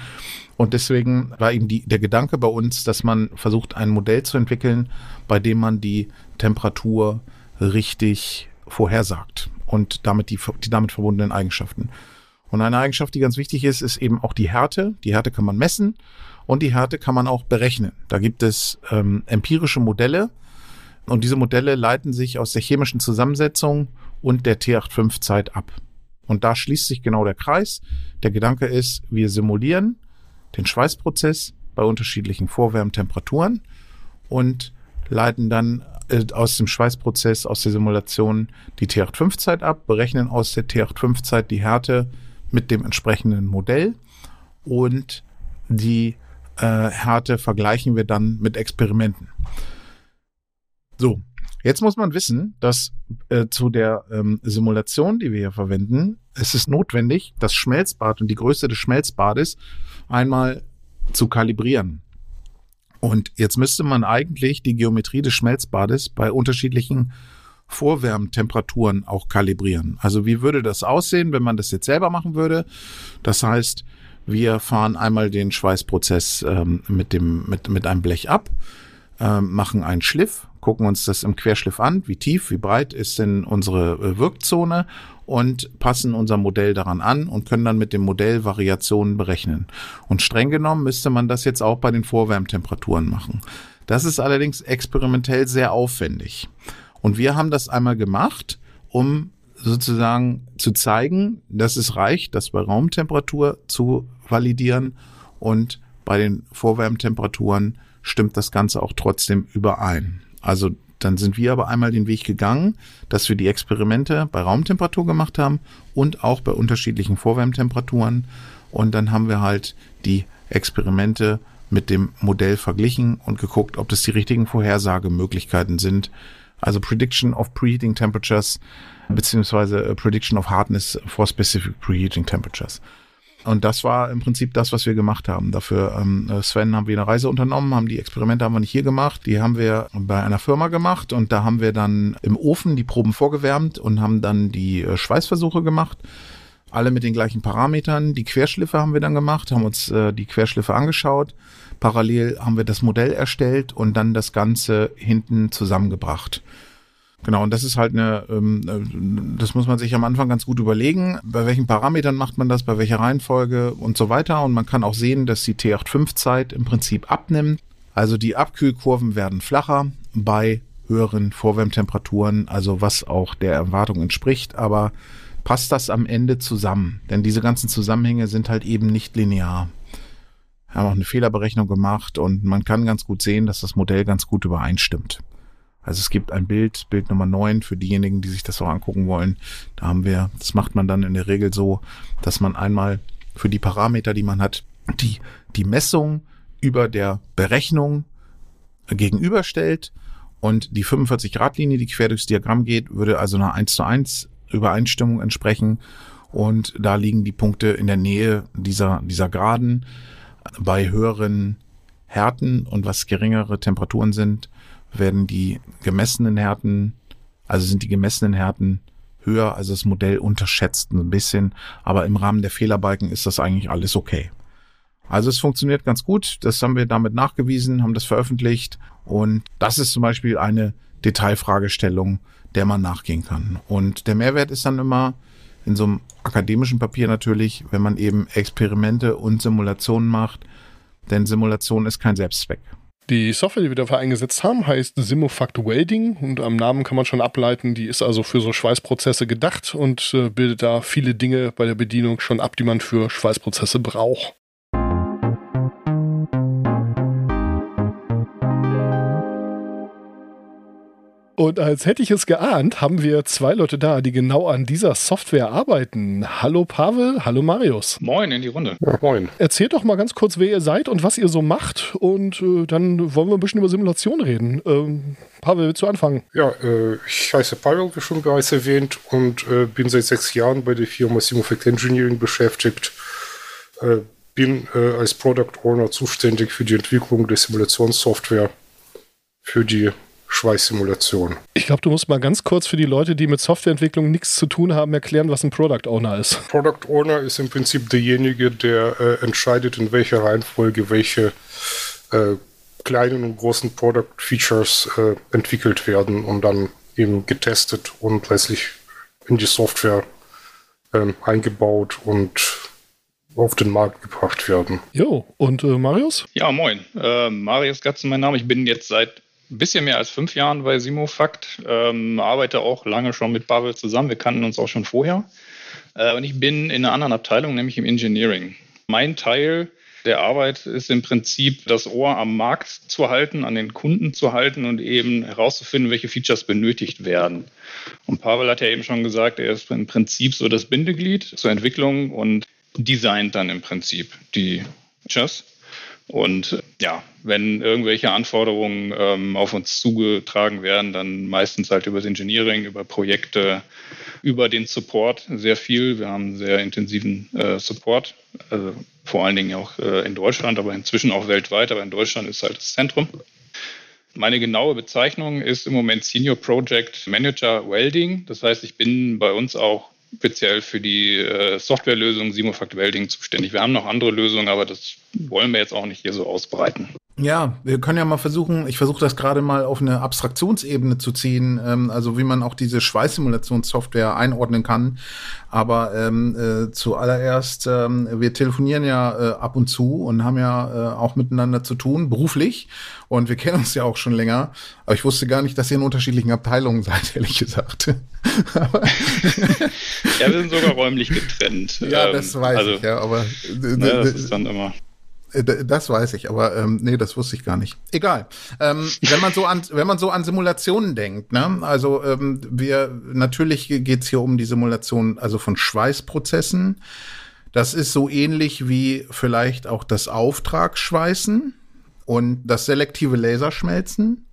Und deswegen war eben die, der Gedanke bei uns, dass man versucht, ein Modell zu entwickeln, bei dem man die Temperatur richtig vorhersagt und damit die, die damit verbundenen Eigenschaften. Und eine Eigenschaft, die ganz wichtig ist, ist eben auch die Härte. Die Härte kann man messen und die Härte kann man auch berechnen. Da gibt es ähm, empirische Modelle und diese Modelle leiten sich aus der chemischen Zusammensetzung und der T85-Zeit ab. Und da schließt sich genau der Kreis. Der Gedanke ist, wir simulieren den Schweißprozess bei unterschiedlichen Vorwärmtemperaturen und leiten dann aus dem Schweißprozess, aus der Simulation die T85-Zeit ab, berechnen aus der T85-Zeit die Härte mit dem entsprechenden Modell und die äh, Härte vergleichen wir dann mit Experimenten. So, jetzt muss man wissen, dass äh, zu der ähm, Simulation, die wir hier verwenden, es ist notwendig, das Schmelzbad und die Größe des Schmelzbades einmal zu kalibrieren. Und jetzt müsste man eigentlich die Geometrie des Schmelzbades bei unterschiedlichen Vorwärmtemperaturen auch kalibrieren. Also wie würde das aussehen, wenn man das jetzt selber machen würde? Das heißt, wir fahren einmal den Schweißprozess ähm, mit, dem, mit, mit einem Blech ab, ähm, machen einen Schliff, gucken uns das im Querschliff an, wie tief, wie breit ist denn unsere äh, Wirkzone und passen unser Modell daran an und können dann mit dem Modell Variationen berechnen. Und streng genommen müsste man das jetzt auch bei den Vorwärmtemperaturen machen. Das ist allerdings experimentell sehr aufwendig. Und wir haben das einmal gemacht, um sozusagen zu zeigen, dass es reicht, das bei Raumtemperatur zu validieren und bei den Vorwärmtemperaturen stimmt das Ganze auch trotzdem überein. Also dann sind wir aber einmal den Weg gegangen, dass wir die Experimente bei Raumtemperatur gemacht haben und auch bei unterschiedlichen Vorwärmtemperaturen. Und dann haben wir halt die Experimente mit dem Modell verglichen und geguckt, ob das die richtigen Vorhersagemöglichkeiten sind. Also Prediction of Preheating Temperatures beziehungsweise Prediction of Hardness for Specific Preheating Temperatures. Und das war im Prinzip das, was wir gemacht haben. Dafür, ähm, Sven, haben wir eine Reise unternommen, haben die Experimente haben wir nicht hier gemacht, die haben wir bei einer Firma gemacht und da haben wir dann im Ofen die Proben vorgewärmt und haben dann die äh, Schweißversuche gemacht. Alle mit den gleichen Parametern. Die Querschliffe haben wir dann gemacht, haben uns äh, die Querschliffe angeschaut. Parallel haben wir das Modell erstellt und dann das Ganze hinten zusammengebracht. Genau, und das ist halt eine, ähm, äh, das muss man sich am Anfang ganz gut überlegen, bei welchen Parametern macht man das, bei welcher Reihenfolge und so weiter. Und man kann auch sehen, dass die T85-Zeit im Prinzip abnimmt. Also die Abkühlkurven werden flacher bei höheren Vorwärmtemperaturen, also was auch der Erwartung entspricht, aber passt das am Ende zusammen? Denn diese ganzen Zusammenhänge sind halt eben nicht linear. Wir haben auch eine Fehlerberechnung gemacht und man kann ganz gut sehen, dass das Modell ganz gut übereinstimmt. Also es gibt ein Bild, Bild Nummer 9 für diejenigen, die sich das auch angucken wollen. Da haben wir, das macht man dann in der Regel so, dass man einmal für die Parameter, die man hat, die, die Messung über der Berechnung gegenüberstellt. Und die 45 Grad Linie, die quer durchs Diagramm geht, würde also einer 1 zu 1 Übereinstimmung entsprechen. Und da liegen die Punkte in der Nähe dieser, dieser Graden bei höheren Härten und was geringere Temperaturen sind, werden die gemessenen Härten, also sind die gemessenen Härten höher, also das Modell unterschätzt ein bisschen, aber im Rahmen der Fehlerbalken ist das eigentlich alles okay. Also es funktioniert ganz gut, das haben wir damit nachgewiesen, haben das veröffentlicht und das ist zum Beispiel eine Detailfragestellung, der man nachgehen kann. Und der Mehrwert ist dann immer in so einem akademischen Papier natürlich, wenn man eben Experimente und Simulationen macht, denn Simulation ist kein Selbstzweck. Die Software, die wir dafür eingesetzt haben, heißt Simufact Welding und am Namen kann man schon ableiten, die ist also für so Schweißprozesse gedacht und äh, bildet da viele Dinge bei der Bedienung schon ab, die man für Schweißprozesse braucht. Und als hätte ich es geahnt, haben wir zwei Leute da, die genau an dieser Software arbeiten. Hallo Pavel, hallo Marius. Moin in die Runde. Ja, moin. Erzählt doch mal ganz kurz, wer ihr seid und was ihr so macht. Und äh, dann wollen wir ein bisschen über Simulation reden. Ähm, Pavel, willst du anfangen? Ja, äh, ich heiße Pavel, wie schon bereits erwähnt, und äh, bin seit sechs Jahren bei der Firma Simufect Engineering beschäftigt. Äh, bin äh, als Product Owner zuständig für die Entwicklung der Simulationssoftware für die Schweißsimulation. Ich glaube, du musst mal ganz kurz für die Leute, die mit Softwareentwicklung nichts zu tun haben, erklären, was ein Product Owner ist. Product Owner ist im Prinzip derjenige, der äh, entscheidet, in welcher Reihenfolge welche äh, kleinen und großen Product Features äh, entwickelt werden und dann eben getestet und letztlich in die Software ähm, eingebaut und auf den Markt gebracht werden. Jo, und äh, Marius? Ja, moin. Äh, Marius Gatzen, mein Name. Ich bin jetzt seit ein bisschen mehr als fünf Jahren bei Simofakt, ähm, arbeite auch lange schon mit Pavel zusammen. Wir kannten uns auch schon vorher. Äh, und ich bin in einer anderen Abteilung, nämlich im Engineering. Mein Teil der Arbeit ist im Prinzip das Ohr am Markt zu halten, an den Kunden zu halten und eben herauszufinden, welche Features benötigt werden. Und Pavel hat ja eben schon gesagt, er ist im Prinzip so das Bindeglied zur Entwicklung und designt dann im Prinzip die Features. Und ja, wenn irgendwelche Anforderungen ähm, auf uns zugetragen werden, dann meistens halt über das Engineering, über Projekte über den Support sehr viel. Wir haben sehr intensiven äh, Support, also vor allen Dingen auch äh, in Deutschland, aber inzwischen auch weltweit. Aber in Deutschland ist halt das Zentrum. Meine genaue Bezeichnung ist im Moment Senior Project Manager Welding. Das heißt, ich bin bei uns auch speziell für die äh, Softwarelösung Simofact Welding zuständig. Wir haben noch andere Lösungen, aber das wollen wir jetzt auch nicht hier so ausbreiten. Ja, wir können ja mal versuchen, ich versuche das gerade mal auf eine Abstraktionsebene zu ziehen, ähm, also wie man auch diese Schweißsimulationssoftware einordnen kann. Aber ähm, äh, zuallererst, ähm, wir telefonieren ja äh, ab und zu und haben ja äh, auch miteinander zu tun, beruflich. Und wir kennen uns ja auch schon länger. Aber ich wusste gar nicht, dass ihr in unterschiedlichen Abteilungen seid, [laughs] ehrlich gesagt. [laughs] ja, wir sind sogar räumlich getrennt. Ja, das weiß also, ich, ja, aber ne, das ist dann immer. Äh, das weiß ich, aber ähm, nee, das wusste ich gar nicht. Egal. Ähm, wenn man so an, wenn man so an Simulationen denkt, ne, also ähm, wir natürlich geht's hier um die Simulation, also von Schweißprozessen. Das ist so ähnlich wie vielleicht auch das Auftragsschweißen und das selektive Laserschmelzen.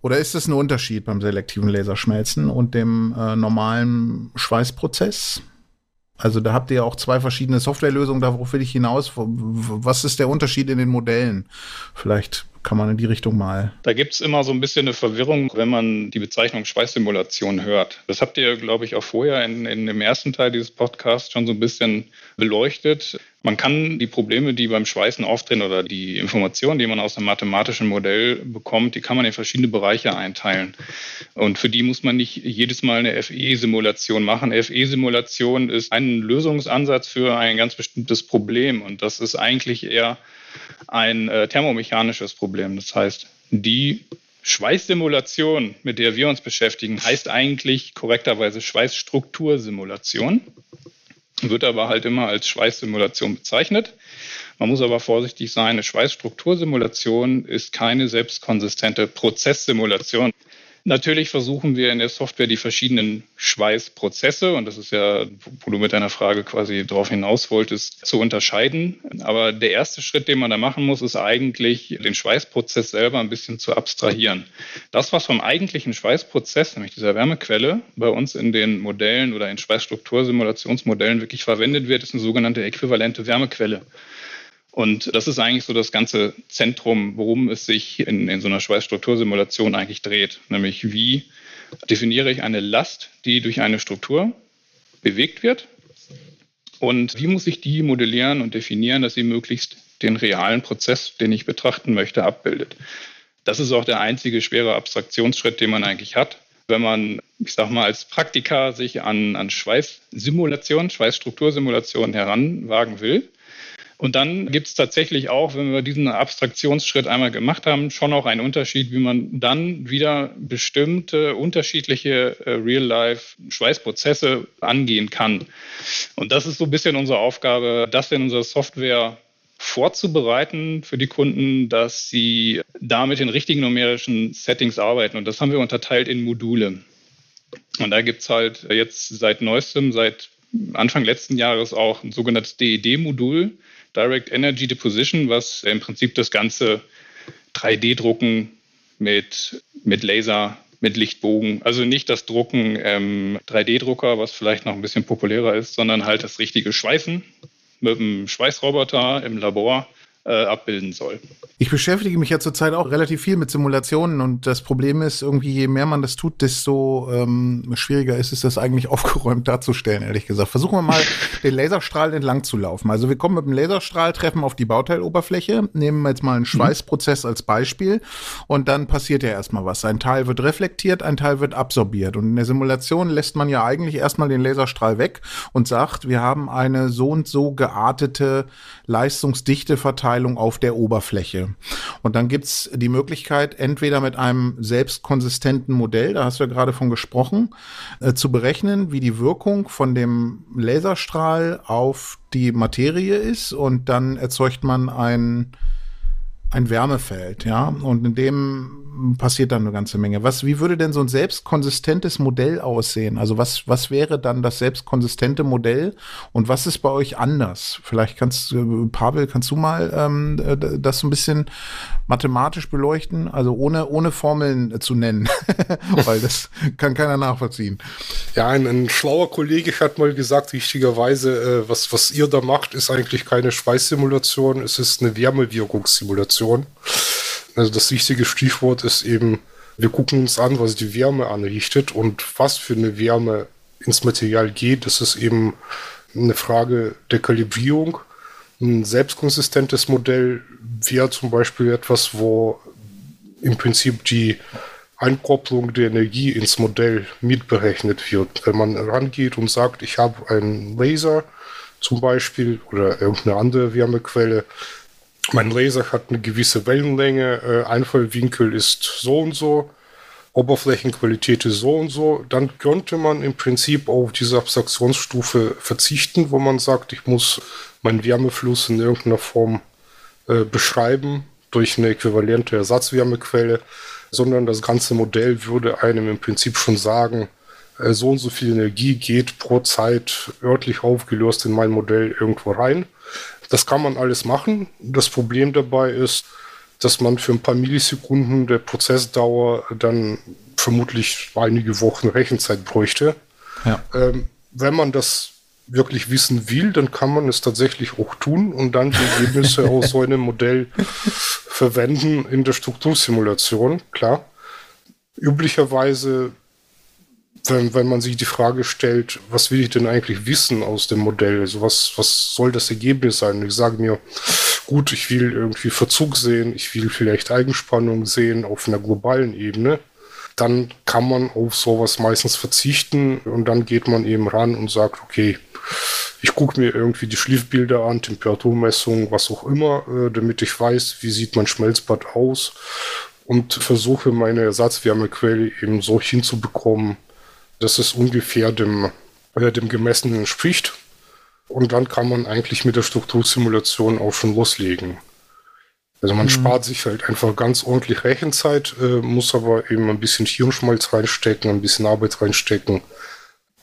Oder ist es ein Unterschied beim selektiven Laserschmelzen und dem äh, normalen Schweißprozess? Also da habt ihr ja auch zwei verschiedene Softwarelösungen, darauf will ich hinaus. Was ist der Unterschied in den Modellen? Vielleicht kann man in die Richtung mal. Da gibt es immer so ein bisschen eine Verwirrung, wenn man die Bezeichnung Schweißsimulation hört. Das habt ihr, glaube ich, auch vorher in, in dem ersten Teil dieses Podcasts schon so ein bisschen beleuchtet. Man kann die Probleme, die beim Schweißen auftreten oder die Informationen, die man aus einem mathematischen Modell bekommt, die kann man in verschiedene Bereiche einteilen. Und für die muss man nicht jedes Mal eine FE-Simulation machen. FE-Simulation ist ein Lösungsansatz für ein ganz bestimmtes Problem. Und das ist eigentlich eher ein äh, thermomechanisches Problem. Das heißt, die Schweißsimulation, mit der wir uns beschäftigen, heißt eigentlich korrekterweise Schweißstruktursimulation, wird aber halt immer als Schweißsimulation bezeichnet. Man muss aber vorsichtig sein, eine Schweißstruktursimulation ist keine selbstkonsistente Prozesssimulation. Natürlich versuchen wir in der Software die verschiedenen Schweißprozesse, und das ist ja, wo du mit deiner Frage quasi darauf hinaus wolltest, zu unterscheiden. Aber der erste Schritt, den man da machen muss, ist eigentlich, den Schweißprozess selber ein bisschen zu abstrahieren. Das, was vom eigentlichen Schweißprozess, nämlich dieser Wärmequelle, bei uns in den Modellen oder in Schweißstruktursimulationsmodellen wirklich verwendet wird, ist eine sogenannte äquivalente Wärmequelle. Und das ist eigentlich so das ganze Zentrum, worum es sich in, in so einer Schweißstruktursimulation eigentlich dreht. Nämlich wie definiere ich eine Last, die durch eine Struktur bewegt wird und wie muss ich die modellieren und definieren, dass sie möglichst den realen Prozess, den ich betrachten möchte, abbildet. Das ist auch der einzige schwere Abstraktionsschritt, den man eigentlich hat. Wenn man, ich sag mal, als Praktiker sich an, an Schweißsimulation, Schweißstruktursimulation heranwagen will, und dann gibt es tatsächlich auch, wenn wir diesen Abstraktionsschritt einmal gemacht haben, schon auch einen Unterschied, wie man dann wieder bestimmte unterschiedliche äh, Real-Life-Schweißprozesse angehen kann. Und das ist so ein bisschen unsere Aufgabe, das in unserer Software vorzubereiten für die Kunden, dass sie da mit den richtigen numerischen Settings arbeiten. Und das haben wir unterteilt in Module. Und da gibt es halt jetzt seit neuestem, seit Anfang letzten Jahres auch ein sogenanntes DED-Modul, Direct Energy Deposition, was im Prinzip das ganze 3D-Drucken mit, mit Laser, mit Lichtbogen, also nicht das Drucken ähm, 3D-Drucker, was vielleicht noch ein bisschen populärer ist, sondern halt das richtige Schweißen mit einem Schweißroboter im Labor äh, abbilden soll. Ich beschäftige mich ja zurzeit auch relativ viel mit Simulationen und das Problem ist irgendwie, je mehr man das tut, desto ähm, schwieriger ist es, das eigentlich [laughs] aufgeräumt darzustellen, ehrlich gesagt. Versuchen wir mal, [laughs] den Laserstrahl entlang zu laufen. Also wir kommen mit dem Laserstrahl, treffen auf die Bauteiloberfläche, nehmen jetzt mal einen mhm. Schweißprozess mhm. als Beispiel und dann passiert ja erstmal was. Ein Teil wird reflektiert, ein Teil wird absorbiert und in der Simulation lässt man ja eigentlich erstmal den Laserstrahl weg und sagt, wir haben eine so und so geartete Leistungsdichte verteilt Verteilung auf der Oberfläche. Und dann gibt's die Möglichkeit, entweder mit einem selbstkonsistenten Modell, da hast du ja gerade von gesprochen, äh, zu berechnen, wie die Wirkung von dem Laserstrahl auf die Materie ist und dann erzeugt man ein ein Wärmefeld, ja. Und in dem passiert dann eine ganze Menge. Was, wie würde denn so ein selbstkonsistentes Modell aussehen? Also was, was wäre dann das selbstkonsistente Modell und was ist bei euch anders? Vielleicht kannst du, Pavel, kannst du mal ähm, das so ein bisschen mathematisch beleuchten? Also ohne, ohne Formeln zu nennen, [laughs] weil das kann keiner nachvollziehen. Ja, ein, ein schlauer Kollege hat mal gesagt, richtigerweise, äh, was, was ihr da macht, ist eigentlich keine Schweißsimulation, es ist eine Wärmewirkungssimulation. Also das wichtige Stichwort ist eben, wir gucken uns an, was die Wärme anrichtet und was für eine Wärme ins Material geht. Das ist eben eine Frage der Kalibrierung. Ein selbstkonsistentes Modell wäre zum Beispiel etwas, wo im Prinzip die Einkopplung der Energie ins Modell mitberechnet wird. Wenn man rangeht und sagt, ich habe einen Laser zum Beispiel oder irgendeine andere Wärmequelle, mein Laser hat eine gewisse Wellenlänge, äh, Einfallwinkel ist so und so, Oberflächenqualität ist so und so, dann könnte man im Prinzip auf diese Abstraktionsstufe verzichten, wo man sagt, ich muss meinen Wärmefluss in irgendeiner Form äh, beschreiben durch eine äquivalente Ersatzwärmequelle, sondern das ganze Modell würde einem im Prinzip schon sagen, äh, so und so viel Energie geht pro Zeit örtlich aufgelöst in mein Modell irgendwo rein. Das kann man alles machen. Das Problem dabei ist, dass man für ein paar Millisekunden der Prozessdauer dann vermutlich einige Wochen Rechenzeit bräuchte. Ja. Ähm, wenn man das wirklich wissen will, dann kann man es tatsächlich auch tun und dann die Ergebnisse [laughs] aus so einem Modell verwenden in der Struktursimulation, klar. Üblicherweise wenn, wenn man sich die Frage stellt, was will ich denn eigentlich wissen aus dem Modell? Also was, was soll das Ergebnis sein? Ich sage mir, gut, ich will irgendwie Verzug sehen, ich will vielleicht Eigenspannung sehen auf einer globalen Ebene. Dann kann man auf sowas meistens verzichten und dann geht man eben ran und sagt, okay, ich gucke mir irgendwie die Schliffbilder an, Temperaturmessungen, was auch immer, äh, damit ich weiß, wie sieht mein Schmelzbad aus und versuche meine Ersatzwärmequelle eben so hinzubekommen, dass es ungefähr dem, äh, dem Gemessenen entspricht. Und dann kann man eigentlich mit der Struktursimulation auch schon loslegen. Also man mhm. spart sich halt einfach ganz ordentlich Rechenzeit, äh, muss aber eben ein bisschen Hirnschmalz reinstecken, ein bisschen Arbeit reinstecken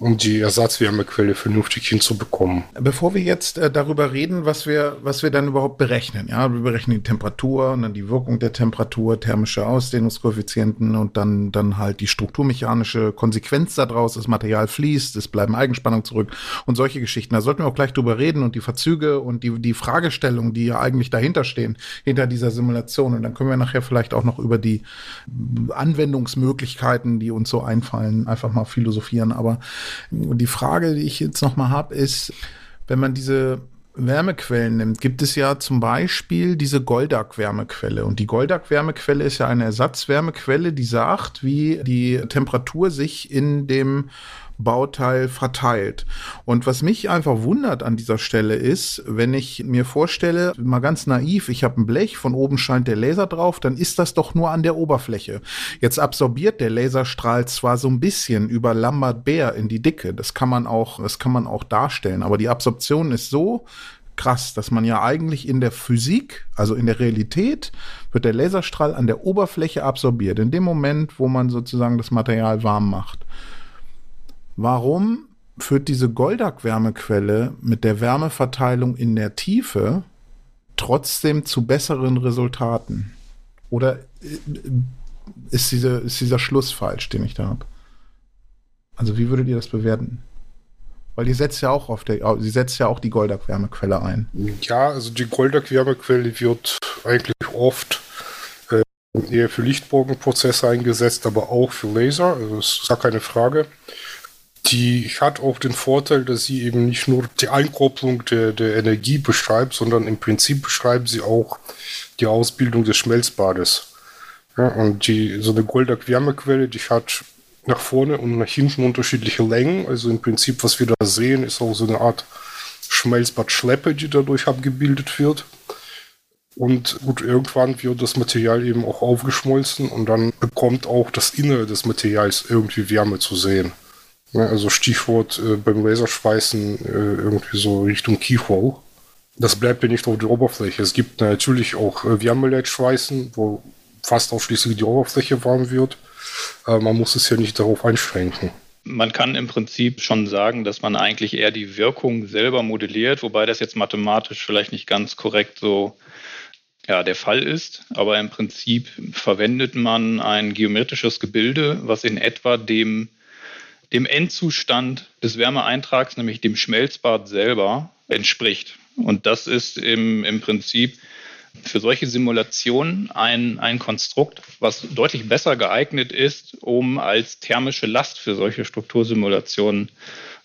um die Ersatzwärmequelle vernünftig hinzubekommen. Bevor wir jetzt äh, darüber reden, was wir, was wir dann überhaupt berechnen, ja, wir berechnen die Temperatur und dann die Wirkung der Temperatur, thermische Ausdehnungskoeffizienten und dann, dann halt die strukturmechanische Konsequenz daraus, das Material fließt, es bleiben Eigenspannungen zurück und solche Geschichten. Da sollten wir auch gleich drüber reden und die Verzüge und die, die Fragestellungen, die ja eigentlich dahinter stehen, hinter dieser Simulation. Und dann können wir nachher vielleicht auch noch über die Anwendungsmöglichkeiten, die uns so einfallen, einfach mal philosophieren. Aber und die Frage, die ich jetzt nochmal habe, ist, wenn man diese Wärmequellen nimmt, gibt es ja zum Beispiel diese Goldak-Wärmequelle. Und die Goldak-Wärmequelle ist ja eine Ersatzwärmequelle, die sagt, wie die Temperatur sich in dem Bauteil verteilt. Und was mich einfach wundert an dieser Stelle ist, wenn ich mir vorstelle, mal ganz naiv, ich habe ein Blech, von oben scheint der Laser drauf, dann ist das doch nur an der Oberfläche. Jetzt absorbiert der Laserstrahl zwar so ein bisschen über Lambert Bär in die Dicke, das kann man auch, das kann man auch darstellen, aber die Absorption ist so krass, dass man ja eigentlich in der Physik, also in der Realität, wird der Laserstrahl an der Oberfläche absorbiert. In dem Moment, wo man sozusagen das Material warm macht. Warum führt diese Goldak-Wärmequelle mit der Wärmeverteilung in der Tiefe trotzdem zu besseren Resultaten? Oder äh, ist, diese, ist dieser Schluss falsch, den ich da habe? Also wie würdet ihr das bewerten? Weil die setzt ja auch auf der, sie setzt ja auch die Goldak-Wärmequelle ein. Ja, also die Goldak-Wärmequelle wird eigentlich oft äh, eher für Lichtbogenprozesse eingesetzt, aber auch für Laser. Also das ist gar keine Frage. Die hat auch den Vorteil, dass sie eben nicht nur die Einkopplung der, der Energie beschreibt, sondern im Prinzip beschreibt sie auch die Ausbildung des Schmelzbades. Ja, und die, so eine Goldak-Wärmequelle, die hat nach vorne und nach hinten unterschiedliche Längen. Also im Prinzip, was wir da sehen, ist auch so eine Art Schmelzbad-Schleppe, die dadurch abgebildet wird. Und gut, irgendwann wird das Material eben auch aufgeschmolzen und dann bekommt auch das Innere des Materials irgendwie Wärme zu sehen. Ja, also Stichwort äh, beim Laserschweißen äh, irgendwie so Richtung Keyhole. Das bleibt ja nicht auf der Oberfläche. Es gibt natürlich auch äh, Wärmeleitschweißen, wo fast ausschließlich die Oberfläche warm wird. Äh, man muss es ja nicht darauf einschränken. Man kann im Prinzip schon sagen, dass man eigentlich eher die Wirkung selber modelliert, wobei das jetzt mathematisch vielleicht nicht ganz korrekt so ja, der Fall ist. Aber im Prinzip verwendet man ein geometrisches Gebilde, was in etwa dem, dem Endzustand des Wärmeeintrags, nämlich dem Schmelzbad selber, entspricht. Und das ist im, im Prinzip für solche Simulationen ein, ein Konstrukt, was deutlich besser geeignet ist, um als thermische Last für solche Struktursimulationen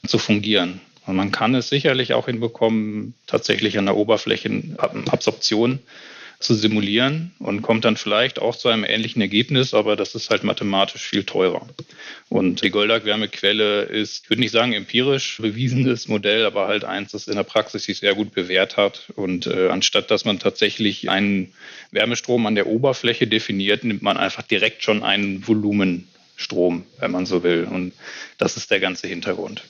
zu fungieren. Und man kann es sicherlich auch hinbekommen, tatsächlich an der Oberflächenabsorption zu simulieren und kommt dann vielleicht auch zu einem ähnlichen Ergebnis, aber das ist halt mathematisch viel teurer. Und die Goldag-Wärmequelle ist, ich würde nicht sagen empirisch bewiesenes Modell, aber halt eins, das in der Praxis sich sehr gut bewährt hat. Und äh, anstatt dass man tatsächlich einen Wärmestrom an der Oberfläche definiert, nimmt man einfach direkt schon einen Volumenstrom, wenn man so will. Und das ist der ganze Hintergrund.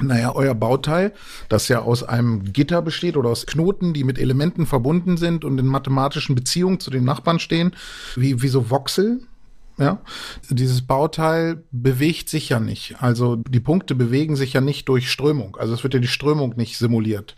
Naja, euer Bauteil, das ja aus einem Gitter besteht oder aus Knoten, die mit Elementen verbunden sind und in mathematischen Beziehungen zu den Nachbarn stehen, wie, wie so Voxel, ja, dieses Bauteil bewegt sich ja nicht. Also die Punkte bewegen sich ja nicht durch Strömung. Also es wird ja die Strömung nicht simuliert.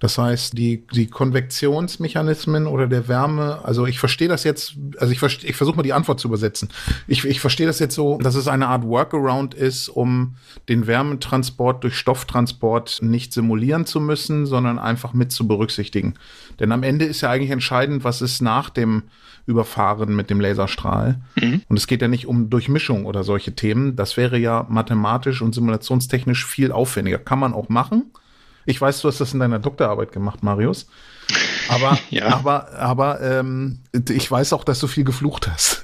Das heißt, die, die Konvektionsmechanismen oder der Wärme, also ich verstehe das jetzt, also ich, ich versuche mal die Antwort zu übersetzen. Ich, ich verstehe das jetzt so, dass es eine Art Workaround ist, um den Wärmetransport durch Stofftransport nicht simulieren zu müssen, sondern einfach mit zu berücksichtigen. Denn am Ende ist ja eigentlich entscheidend, was ist nach dem Überfahren mit dem Laserstrahl. Mhm. Und es geht ja nicht um Durchmischung oder solche Themen. Das wäre ja mathematisch und simulationstechnisch viel aufwendiger. Kann man auch machen. Ich weiß, du hast das in deiner Doktorarbeit gemacht, Marius. Aber, [laughs] ja. aber, aber ähm, ich weiß auch, dass du viel geflucht hast.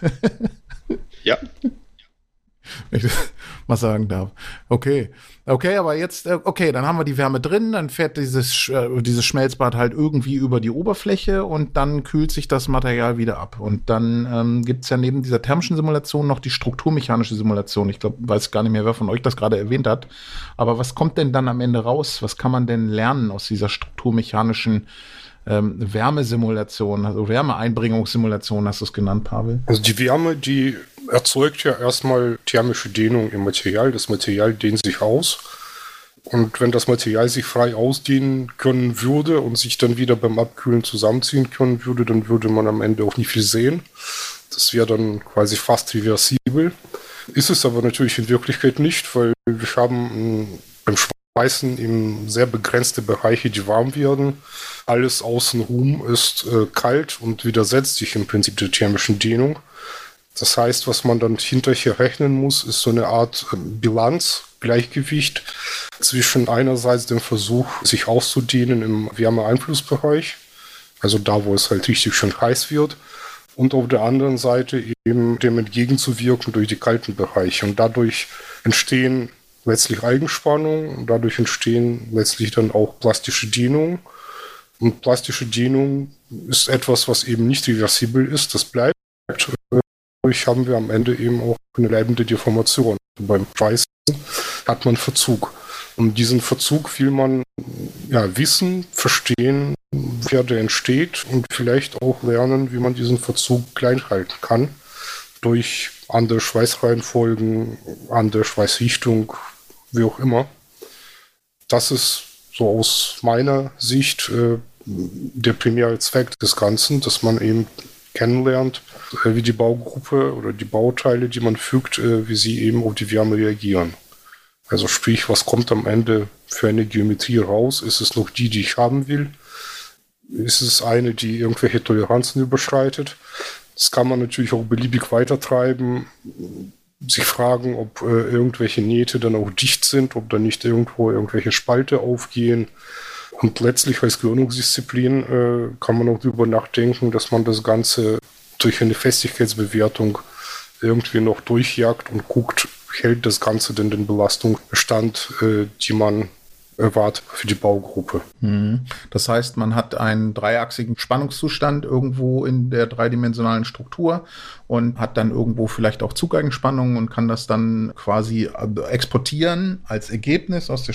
ja. [laughs] Wenn ich das mal sagen darf. Okay. Okay, aber jetzt, äh, okay, dann haben wir die Wärme drin, dann fährt dieses, äh, dieses Schmelzbad halt irgendwie über die Oberfläche und dann kühlt sich das Material wieder ab. Und dann ähm, gibt ja neben dieser thermischen Simulation noch die strukturmechanische Simulation. Ich glaube, weiß gar nicht mehr, wer von euch das gerade erwähnt hat. Aber was kommt denn dann am Ende raus? Was kann man denn lernen aus dieser strukturmechanischen ähm, Wärmesimulation, also Wärmeeinbringungssimulation hast du es genannt, Pavel? Also die Wärme, die erzeugt ja erstmal thermische Dehnung im Material. Das Material dehnt sich aus. Und wenn das Material sich frei ausdehnen können würde und sich dann wieder beim Abkühlen zusammenziehen können würde, dann würde man am Ende auch nicht viel sehen. Das wäre dann quasi fast reversibel. Ist es aber natürlich in Wirklichkeit nicht, weil wir haben beim Schweißen eben sehr begrenzte Bereiche, die warm werden. Alles außenrum ist äh, kalt und widersetzt sich im Prinzip der thermischen Dehnung. Das heißt, was man dann hinterher rechnen muss, ist so eine Art ähm, Bilanz, Gleichgewicht zwischen einerseits dem Versuch, sich auszudehnen im Wärmeeinflussbereich, also da, wo es halt richtig schön heiß wird, und auf der anderen Seite eben dem entgegenzuwirken durch die kalten Bereiche. Und dadurch entstehen letztlich Eigenspannungen und dadurch entstehen letztlich dann auch plastische Dehnungen. Und plastische Dehnung ist etwas, was eben nicht reversibel ist, das bleibt dadurch haben wir am Ende eben auch eine bleibende Deformation. Beim Schweißen hat man Verzug. Um diesen Verzug will man ja, wissen, verstehen, wer der entsteht und vielleicht auch lernen, wie man diesen Verzug klein halten kann. Durch andere Schweißreihenfolgen, andere Schweißrichtung, wie auch immer. Das ist so aus meiner Sicht äh, der primäre Zweck des Ganzen, dass man eben kennenlernt, äh, wie die Baugruppe oder die Bauteile, die man fügt, äh, wie sie eben auf die Wärme reagieren. Also sprich, was kommt am Ende für eine Geometrie raus? Ist es noch die, die ich haben will? Ist es eine, die irgendwelche Toleranzen überschreitet? Das kann man natürlich auch beliebig weitertreiben, sich fragen, ob äh, irgendwelche Nähte dann auch dicht sind, ob da nicht irgendwo irgendwelche Spalte aufgehen. Und letztlich als Gründungsdisziplin äh, kann man auch darüber nachdenken, dass man das Ganze durch eine Festigkeitsbewertung irgendwie noch durchjagt und guckt, hält das Ganze denn den Belastungsbestand, äh, die man erwartet für die Baugruppe. Mhm. Das heißt, man hat einen dreiachsigen Spannungszustand irgendwo in der dreidimensionalen Struktur und hat dann irgendwo vielleicht auch Zugeigenspannungen und kann das dann quasi äh, exportieren als Ergebnis aus der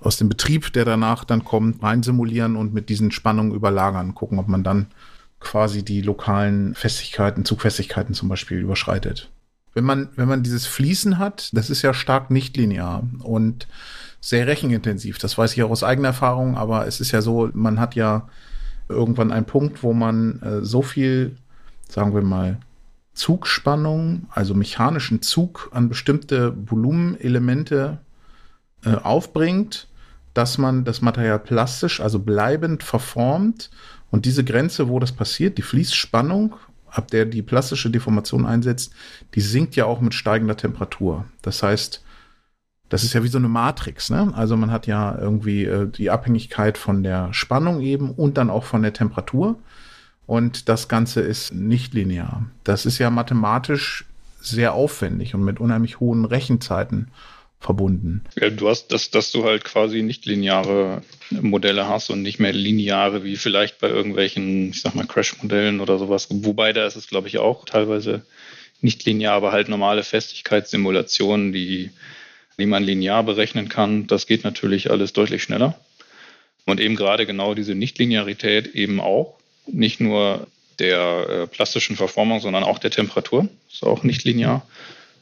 aus dem Betrieb, der danach dann kommt, rein simulieren und mit diesen Spannungen überlagern, gucken, ob man dann quasi die lokalen Festigkeiten, Zugfestigkeiten zum Beispiel überschreitet. Wenn man, wenn man dieses Fließen hat, das ist ja stark nicht linear und sehr rechenintensiv. Das weiß ich auch aus eigener Erfahrung, aber es ist ja so, man hat ja irgendwann einen Punkt, wo man äh, so viel, sagen wir mal, Zugspannung, also mechanischen Zug an bestimmte Volumenelemente äh, aufbringt, dass man das Material plastisch, also bleibend verformt und diese Grenze, wo das passiert, die Fließspannung, ab der die plastische Deformation einsetzt, die sinkt ja auch mit steigender Temperatur. Das heißt, das ist ja wie so eine Matrix, ne? Also man hat ja irgendwie äh, die Abhängigkeit von der Spannung eben und dann auch von der Temperatur. Und das Ganze ist nicht linear. Das ist ja mathematisch sehr aufwendig und mit unheimlich hohen Rechenzeiten verbunden. Ja, du hast das, dass du halt quasi nicht lineare Modelle hast und nicht mehr lineare wie vielleicht bei irgendwelchen, ich sag mal, Crash-Modellen oder sowas. Wobei da ist es, glaube ich, auch teilweise nicht linear, aber halt normale Festigkeitssimulationen, die, die man linear berechnen kann. Das geht natürlich alles deutlich schneller. Und eben gerade genau diese Nichtlinearität eben auch. Nicht nur der äh, plastischen Verformung, sondern auch der Temperatur. Ist auch nicht linear.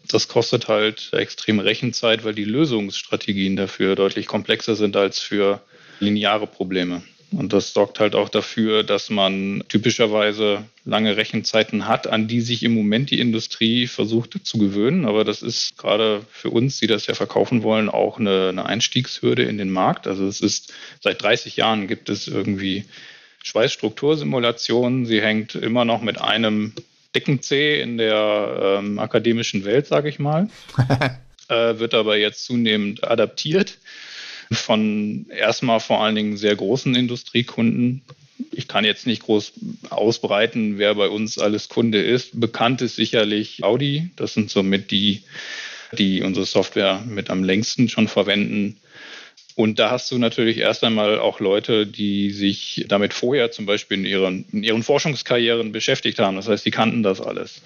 Das kostet halt extreme Rechenzeit, weil die Lösungsstrategien dafür deutlich komplexer sind als für lineare Probleme. Und das sorgt halt auch dafür, dass man typischerweise lange Rechenzeiten hat, an die sich im Moment die Industrie versucht zu gewöhnen. Aber das ist gerade für uns, die das ja verkaufen wollen, auch eine, eine Einstiegshürde in den Markt. Also es ist seit 30 Jahren gibt es irgendwie Schweißstruktursimulationen. Sie hängt immer noch mit einem dicken C in der ähm, akademischen Welt, sage ich mal. [laughs] äh, wird aber jetzt zunehmend adaptiert von erstmal vor allen Dingen sehr großen Industriekunden. Ich kann jetzt nicht groß ausbreiten, wer bei uns alles Kunde ist. Bekannt ist sicherlich Audi. Das sind somit die, die unsere Software mit am längsten schon verwenden. Und da hast du natürlich erst einmal auch Leute, die sich damit vorher zum Beispiel in ihren, in ihren Forschungskarrieren beschäftigt haben. Das heißt, die kannten das alles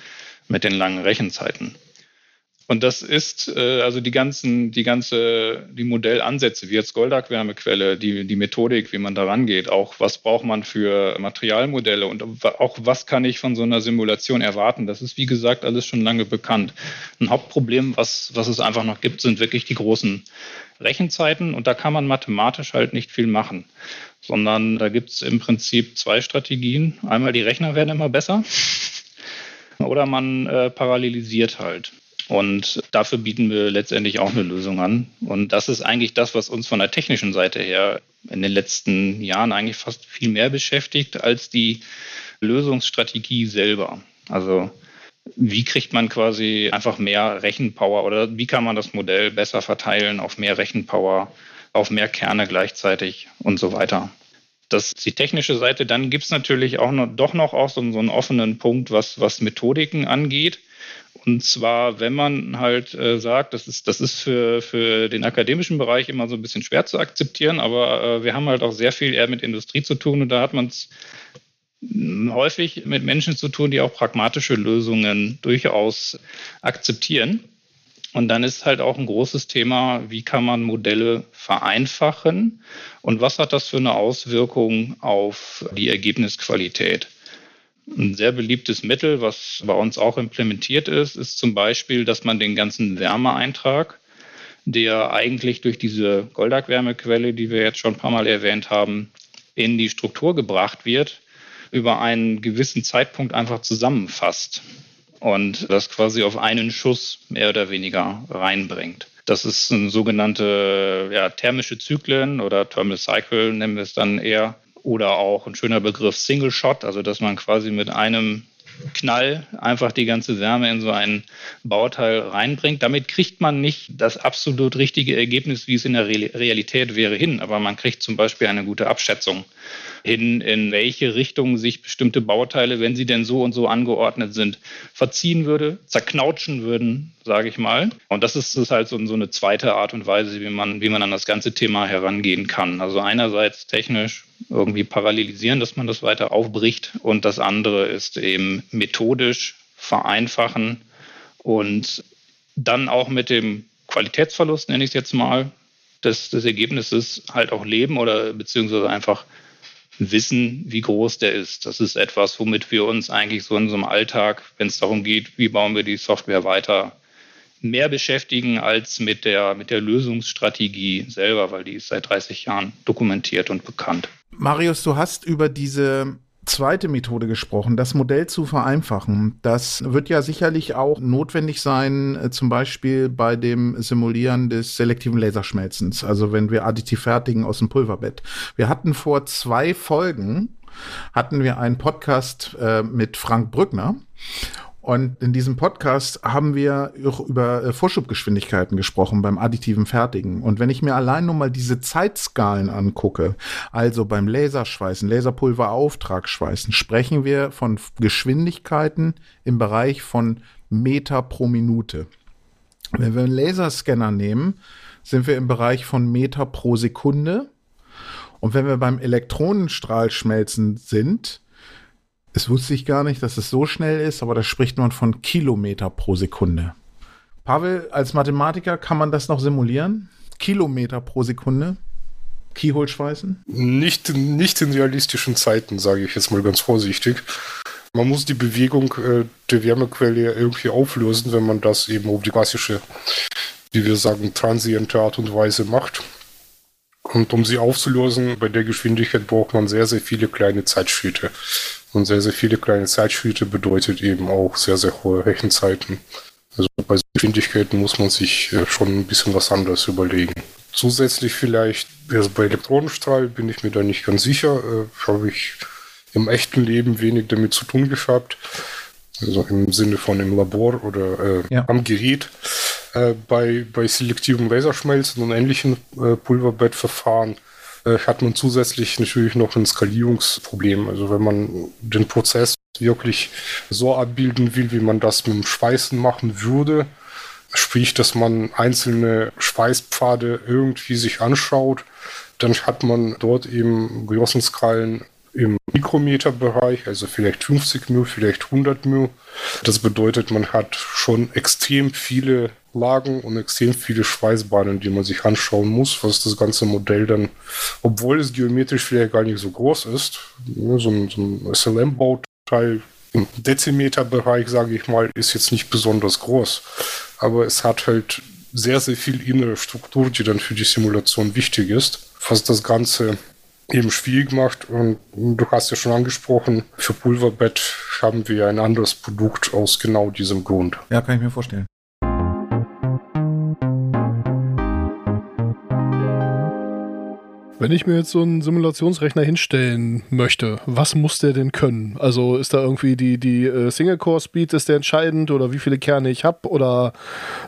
mit den langen Rechenzeiten. Und das ist äh, also die ganzen, die ganze, die Modellansätze, wie jetzt Goldak-Wärmequelle, die, die Methodik, wie man da rangeht, auch was braucht man für Materialmodelle und auch was kann ich von so einer Simulation erwarten. Das ist, wie gesagt, alles schon lange bekannt. Ein Hauptproblem, was, was es einfach noch gibt, sind wirklich die großen Rechenzeiten und da kann man mathematisch halt nicht viel machen, sondern da gibt es im Prinzip zwei Strategien. Einmal die Rechner werden immer besser [laughs] oder man äh, parallelisiert halt. Und dafür bieten wir letztendlich auch eine Lösung an. Und das ist eigentlich das, was uns von der technischen Seite her in den letzten Jahren eigentlich fast viel mehr beschäftigt als die Lösungsstrategie selber. Also wie kriegt man quasi einfach mehr Rechenpower oder wie kann man das Modell besser verteilen auf mehr Rechenpower, auf mehr Kerne gleichzeitig und so weiter. Das ist die technische Seite. Dann gibt es natürlich auch noch, doch noch auch so, so einen offenen Punkt, was, was Methodiken angeht. Und zwar, wenn man halt äh, sagt, das ist, das ist für, für den akademischen Bereich immer so ein bisschen schwer zu akzeptieren, aber äh, wir haben halt auch sehr viel eher mit Industrie zu tun und da hat man es häufig mit Menschen zu tun, die auch pragmatische Lösungen durchaus akzeptieren. Und dann ist halt auch ein großes Thema, wie kann man Modelle vereinfachen und was hat das für eine Auswirkung auf die Ergebnisqualität. Ein sehr beliebtes Mittel, was bei uns auch implementiert ist, ist zum Beispiel, dass man den ganzen Wärmeeintrag, der eigentlich durch diese Goldak-Wärmequelle, die wir jetzt schon ein paar Mal erwähnt haben, in die Struktur gebracht wird, über einen gewissen Zeitpunkt einfach zusammenfasst und das quasi auf einen Schuss mehr oder weniger reinbringt. Das ist ein sogenannte ja, thermische Zyklen oder Thermal Cycle nennen wir es dann eher. Oder auch ein schöner Begriff Single Shot, also dass man quasi mit einem Knall einfach die ganze Wärme in so ein Bauteil reinbringt. Damit kriegt man nicht das absolut richtige Ergebnis, wie es in der Realität wäre, hin. Aber man kriegt zum Beispiel eine gute Abschätzung hin, in welche Richtung sich bestimmte Bauteile, wenn sie denn so und so angeordnet sind, verziehen würde, zerknautschen würden, sage ich mal. Und das ist, ist halt so, so, eine zweite Art und Weise, wie man, wie man an das ganze Thema herangehen kann. Also einerseits technisch irgendwie parallelisieren, dass man das weiter aufbricht und das andere ist eben methodisch vereinfachen und dann auch mit dem Qualitätsverlust, nenne ich es jetzt mal, des, des Ergebnisses halt auch leben oder beziehungsweise einfach wissen, wie groß der ist. Das ist etwas, womit wir uns eigentlich so in unserem Alltag, wenn es darum geht, wie bauen wir die Software weiter, mehr beschäftigen als mit der, mit der Lösungsstrategie selber, weil die ist seit 30 Jahren dokumentiert und bekannt. Marius, du hast über diese zweite Methode gesprochen, das Modell zu vereinfachen. Das wird ja sicherlich auch notwendig sein, äh, zum Beispiel bei dem Simulieren des selektiven Laserschmelzens, also wenn wir additiv fertigen aus dem Pulverbett. Wir hatten vor zwei Folgen hatten wir einen Podcast äh, mit Frank Brückner und in diesem Podcast haben wir auch über äh, Vorschubgeschwindigkeiten gesprochen beim additiven Fertigen. Und wenn ich mir allein nur mal diese Zeitskalen angucke, also beim Laserschweißen, Laserpulverauftragschweißen, sprechen wir von Geschwindigkeiten im Bereich von Meter pro Minute. Wenn wir einen Laserscanner nehmen, sind wir im Bereich von Meter pro Sekunde. Und wenn wir beim Elektronenstrahlschmelzen sind, es wusste ich gar nicht, dass es so schnell ist, aber da spricht man von Kilometer pro Sekunde. Pavel, als Mathematiker kann man das noch simulieren? Kilometer pro Sekunde? Keyhole-Schweißen? Nicht, nicht in realistischen Zeiten, sage ich jetzt mal ganz vorsichtig. Man muss die Bewegung äh, der Wärmequelle irgendwie auflösen, wenn man das eben auf die klassische, wie wir sagen, transiente Art und Weise macht. Und um sie aufzulösen, bei der Geschwindigkeit braucht man sehr, sehr viele kleine Zeitschritte. Und sehr, sehr viele kleine Zeitschritte bedeutet eben auch sehr, sehr hohe Rechenzeiten. Also bei Geschwindigkeiten muss man sich äh, schon ein bisschen was anderes überlegen. Zusätzlich vielleicht, also bei Elektronenstrahl bin ich mir da nicht ganz sicher, äh, habe ich im echten Leben wenig damit zu tun gehabt. Also im Sinne von im Labor oder äh, ja. am Gerät. Äh, bei, bei selektivem Laserschmelzen und ähnlichen äh, Pulverbettverfahren äh, hat man zusätzlich natürlich noch ein Skalierungsproblem. Also wenn man den Prozess wirklich so abbilden will, wie man das mit dem Schweißen machen würde, sprich, dass man einzelne Schweißpfade irgendwie sich anschaut, dann hat man dort eben Größenskalen im Mikrometerbereich, also vielleicht 50 μ, vielleicht 100 μ. Das bedeutet, man hat schon extrem viele Lagen und extrem viele Schweißbahnen, die man sich anschauen muss, was das ganze Modell dann, obwohl es geometrisch vielleicht gar nicht so groß ist, ne, so ein, so ein SLM-Bauteil im Dezimeterbereich, sage ich mal, ist jetzt nicht besonders groß. Aber es hat halt sehr, sehr viel innere Struktur, die dann für die Simulation wichtig ist, was das Ganze eben schwierig macht. Und du hast ja schon angesprochen, für Pulverbett haben wir ein anderes Produkt aus genau diesem Grund. Ja, kann ich mir vorstellen. Wenn ich mir jetzt so einen Simulationsrechner hinstellen möchte, was muss der denn können? Also ist da irgendwie die, die äh, Single-Core-Speed, ist der entscheidend oder wie viele Kerne ich habe oder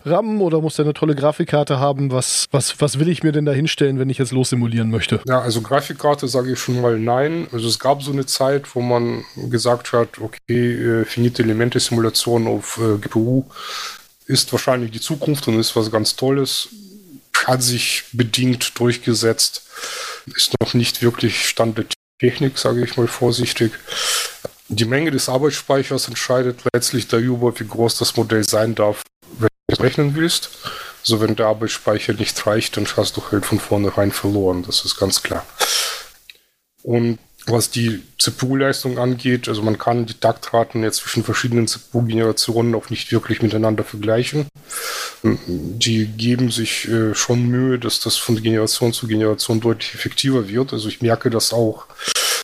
RAM oder muss der eine tolle Grafikkarte haben? Was, was, was will ich mir denn da hinstellen, wenn ich jetzt lossimulieren möchte? Ja, also Grafikkarte sage ich schon mal nein. Also es gab so eine Zeit, wo man gesagt hat, okay, äh, finite Elemente-Simulation auf äh, GPU ist wahrscheinlich die Zukunft und ist was ganz Tolles hat sich bedingt durchgesetzt. Ist noch nicht wirklich Stand der Technik, sage ich mal vorsichtig. Die Menge des Arbeitsspeichers entscheidet letztlich darüber, wie groß das Modell sein darf, wenn du rechnen willst. Also wenn der Arbeitsspeicher nicht reicht, dann hast du halt von vornherein verloren, das ist ganz klar. Und was die CPU-Leistung angeht, also man kann die Taktraten jetzt zwischen verschiedenen CPU-Generationen auch nicht wirklich miteinander vergleichen. Die geben sich äh, schon Mühe, dass das von Generation zu Generation deutlich effektiver wird. Also ich merke das auch,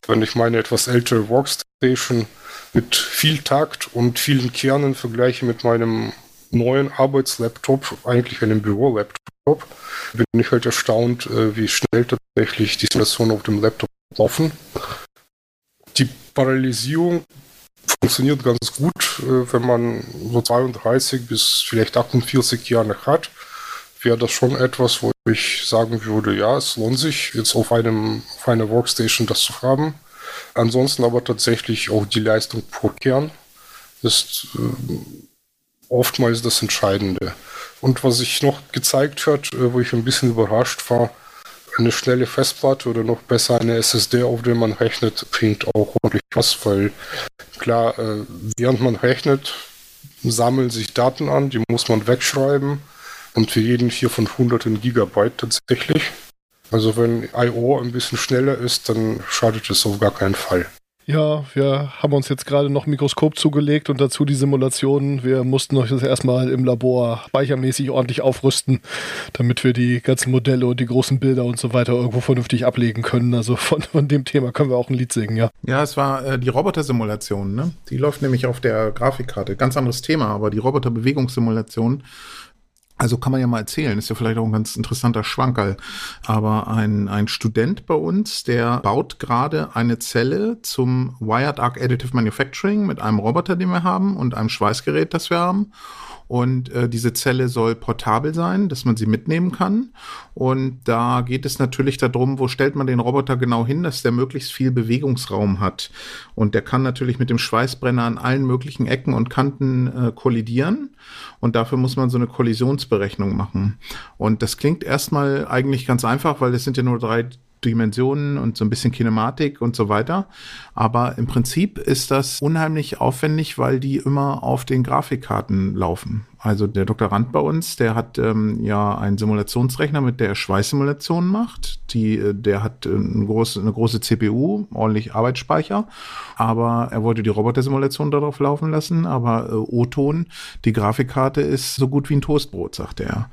wenn ich meine etwas ältere Workstation mit viel Takt und vielen Kernen vergleiche mit meinem neuen Arbeitslaptop, eigentlich einem Büro-Laptop, bin ich halt erstaunt, äh, wie schnell tatsächlich die Simulationen auf dem Laptop laufen. Die Parallelisierung funktioniert ganz gut, äh, wenn man so 32 bis vielleicht 48 Jahre hat. Wäre das schon etwas, wo ich sagen würde, ja, es lohnt sich, jetzt auf, einem, auf einer Workstation das zu haben. Ansonsten aber tatsächlich auch die Leistung pro Kern ist äh, oftmals das Entscheidende. Und was sich noch gezeigt hat, äh, wo ich ein bisschen überrascht war, eine schnelle Festplatte oder noch besser eine SSD, auf der man rechnet, bringt auch ordentlich was, weil klar, äh, während man rechnet, sammeln sich Daten an, die muss man wegschreiben Und wir reden hier von hunderten Gigabyte tatsächlich. Also wenn I.O. ein bisschen schneller ist, dann schadet es auf gar keinen Fall. Ja, wir haben uns jetzt gerade noch ein Mikroskop zugelegt und dazu die Simulationen. Wir mussten euch das erstmal im Labor speichermäßig ordentlich aufrüsten, damit wir die ganzen Modelle und die großen Bilder und so weiter irgendwo vernünftig ablegen können. Also von, von dem Thema können wir auch ein Lied singen, ja. Ja, es war äh, die Roboter-Simulation, ne? Die läuft nämlich auf der Grafikkarte. Ganz anderes Thema, aber die Roboter-Bewegungssimulation also kann man ja mal erzählen, ist ja vielleicht auch ein ganz interessanter Schwankerl. Aber ein, ein Student bei uns, der baut gerade eine Zelle zum Wired Arc Additive Manufacturing mit einem Roboter, den wir haben und einem Schweißgerät, das wir haben. Und äh, diese Zelle soll portabel sein, dass man sie mitnehmen kann. Und da geht es natürlich darum, wo stellt man den Roboter genau hin, dass der möglichst viel Bewegungsraum hat. Und der kann natürlich mit dem Schweißbrenner an allen möglichen Ecken und Kanten äh, kollidieren. Und dafür muss man so eine Kollisionsberechnung machen. Und das klingt erstmal eigentlich ganz einfach, weil es sind ja nur drei Dimensionen und so ein bisschen Kinematik und so weiter. Aber im Prinzip ist das unheimlich aufwendig, weil die immer auf den Grafikkarten laufen. Also der Doktorand bei uns, der hat ähm, ja einen Simulationsrechner, mit der er Schweißsimulationen macht. Die, äh, der hat äh, eine große, eine große CPU, ordentlich Arbeitsspeicher. Aber er wollte die Roboter-Simulation darauf laufen lassen. Aber äh, O-Ton, die Grafikkarte ist so gut wie ein Toastbrot, sagt er.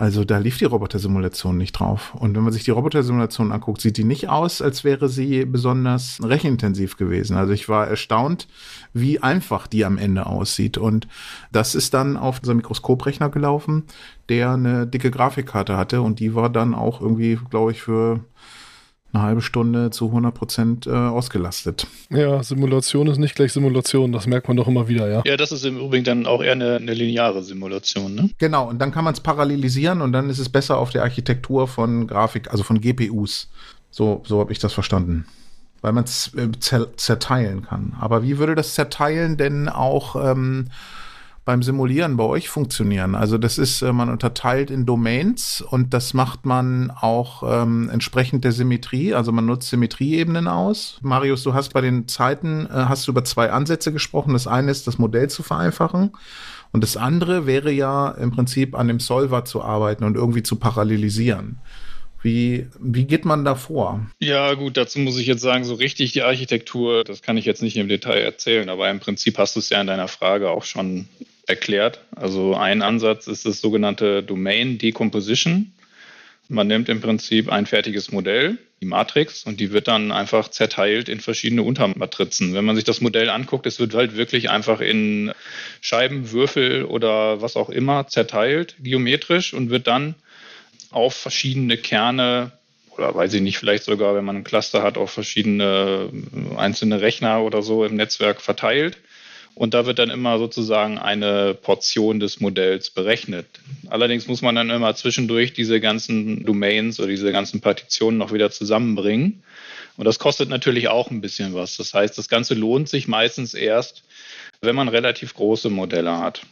Also da lief die Roboter-Simulation nicht drauf. Und wenn man sich die Roboter-Simulation anguckt, sieht die nicht aus, als wäre sie besonders rechenintensiv gewesen. Also ich war erstaunt, wie einfach die am Ende aussieht. Und das ist dann auf unserem Mikroskoprechner gelaufen, der eine dicke Grafikkarte hatte. Und die war dann auch irgendwie, glaube ich, für eine halbe Stunde zu 100 Prozent äh, ausgelastet. Ja, Simulation ist nicht gleich Simulation, das merkt man doch immer wieder, ja. Ja, das ist im Übrigen dann auch eher eine, eine lineare Simulation, ne? Genau, und dann kann man es parallelisieren und dann ist es besser auf der Architektur von Grafik, also von GPUs. So, so habe ich das verstanden. Weil man es äh, zerteilen kann. Aber wie würde das Zerteilen denn auch ähm, beim Simulieren bei euch funktionieren. Also das ist, äh, man unterteilt in Domains und das macht man auch ähm, entsprechend der Symmetrie. Also man nutzt Symmetrieebenen aus. Marius, du hast bei den Zeiten, äh, hast du über zwei Ansätze gesprochen. Das eine ist, das Modell zu vereinfachen. Und das andere wäre ja im Prinzip an dem Solver zu arbeiten und irgendwie zu parallelisieren. Wie, wie geht man da vor? Ja, gut, dazu muss ich jetzt sagen, so richtig die Architektur, das kann ich jetzt nicht im Detail erzählen, aber im Prinzip hast du es ja in deiner Frage auch schon erklärt. Also ein Ansatz ist das sogenannte Domain Decomposition. Man nimmt im Prinzip ein fertiges Modell, die Matrix, und die wird dann einfach zerteilt in verschiedene Untermatrizen. Wenn man sich das Modell anguckt, es wird halt wirklich einfach in Scheiben, Würfel oder was auch immer zerteilt, geometrisch, und wird dann auf verschiedene Kerne oder weiß ich nicht, vielleicht sogar, wenn man ein Cluster hat, auf verschiedene einzelne Rechner oder so im Netzwerk verteilt. Und da wird dann immer sozusagen eine Portion des Modells berechnet. Allerdings muss man dann immer zwischendurch diese ganzen Domains oder diese ganzen Partitionen noch wieder zusammenbringen. Und das kostet natürlich auch ein bisschen was. Das heißt, das Ganze lohnt sich meistens erst, wenn man relativ große Modelle hat.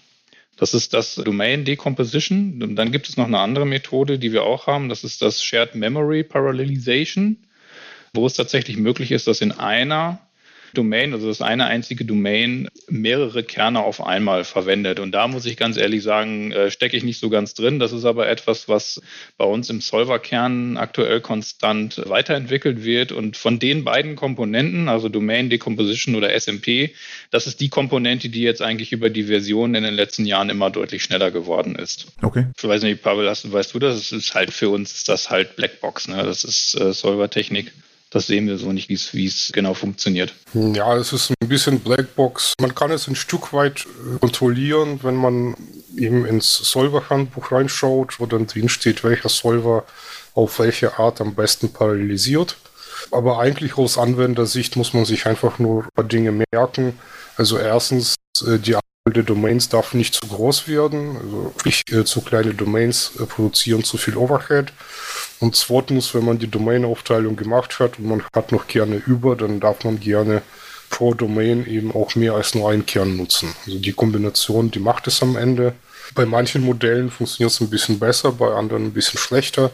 Das ist das Domain Decomposition. Dann gibt es noch eine andere Methode, die wir auch haben. Das ist das Shared Memory Parallelization, wo es tatsächlich möglich ist, dass in einer Domain, also das eine einzige Domain, mehrere Kerne auf einmal verwendet. Und da muss ich ganz ehrlich sagen, äh, stecke ich nicht so ganz drin. Das ist aber etwas, was bei uns im Solverkern aktuell konstant weiterentwickelt wird. Und von den beiden Komponenten, also Domain Decomposition oder SMP, das ist die Komponente, die jetzt eigentlich über die Version in den letzten Jahren immer deutlich schneller geworden ist. Okay. Ich weiß nicht, Pavel, hast, weißt du das? Das ist halt für uns ist das halt Blackbox, ne? Das ist äh, Solvertechnik das sehen wir so nicht, wie es genau funktioniert. Ja, es ist ein bisschen Blackbox. Man kann es ein Stück weit äh, kontrollieren, wenn man eben ins Solver-Handbuch reinschaut, wo dann drin steht, welcher Solver auf welche Art am besten parallelisiert. Aber eigentlich aus Anwendersicht muss man sich einfach nur ein paar Dinge merken. Also erstens, äh, die der Domains darf nicht zu groß werden. Also sprich, äh, zu kleine Domains produzieren zu viel Overhead. Und zweitens, wenn man die Domain-Aufteilung gemacht hat und man hat noch gerne über, dann darf man gerne pro Domain eben auch mehr als nur einen Kern nutzen. Also die Kombination, die macht es am Ende. Bei manchen Modellen funktioniert es ein bisschen besser, bei anderen ein bisschen schlechter.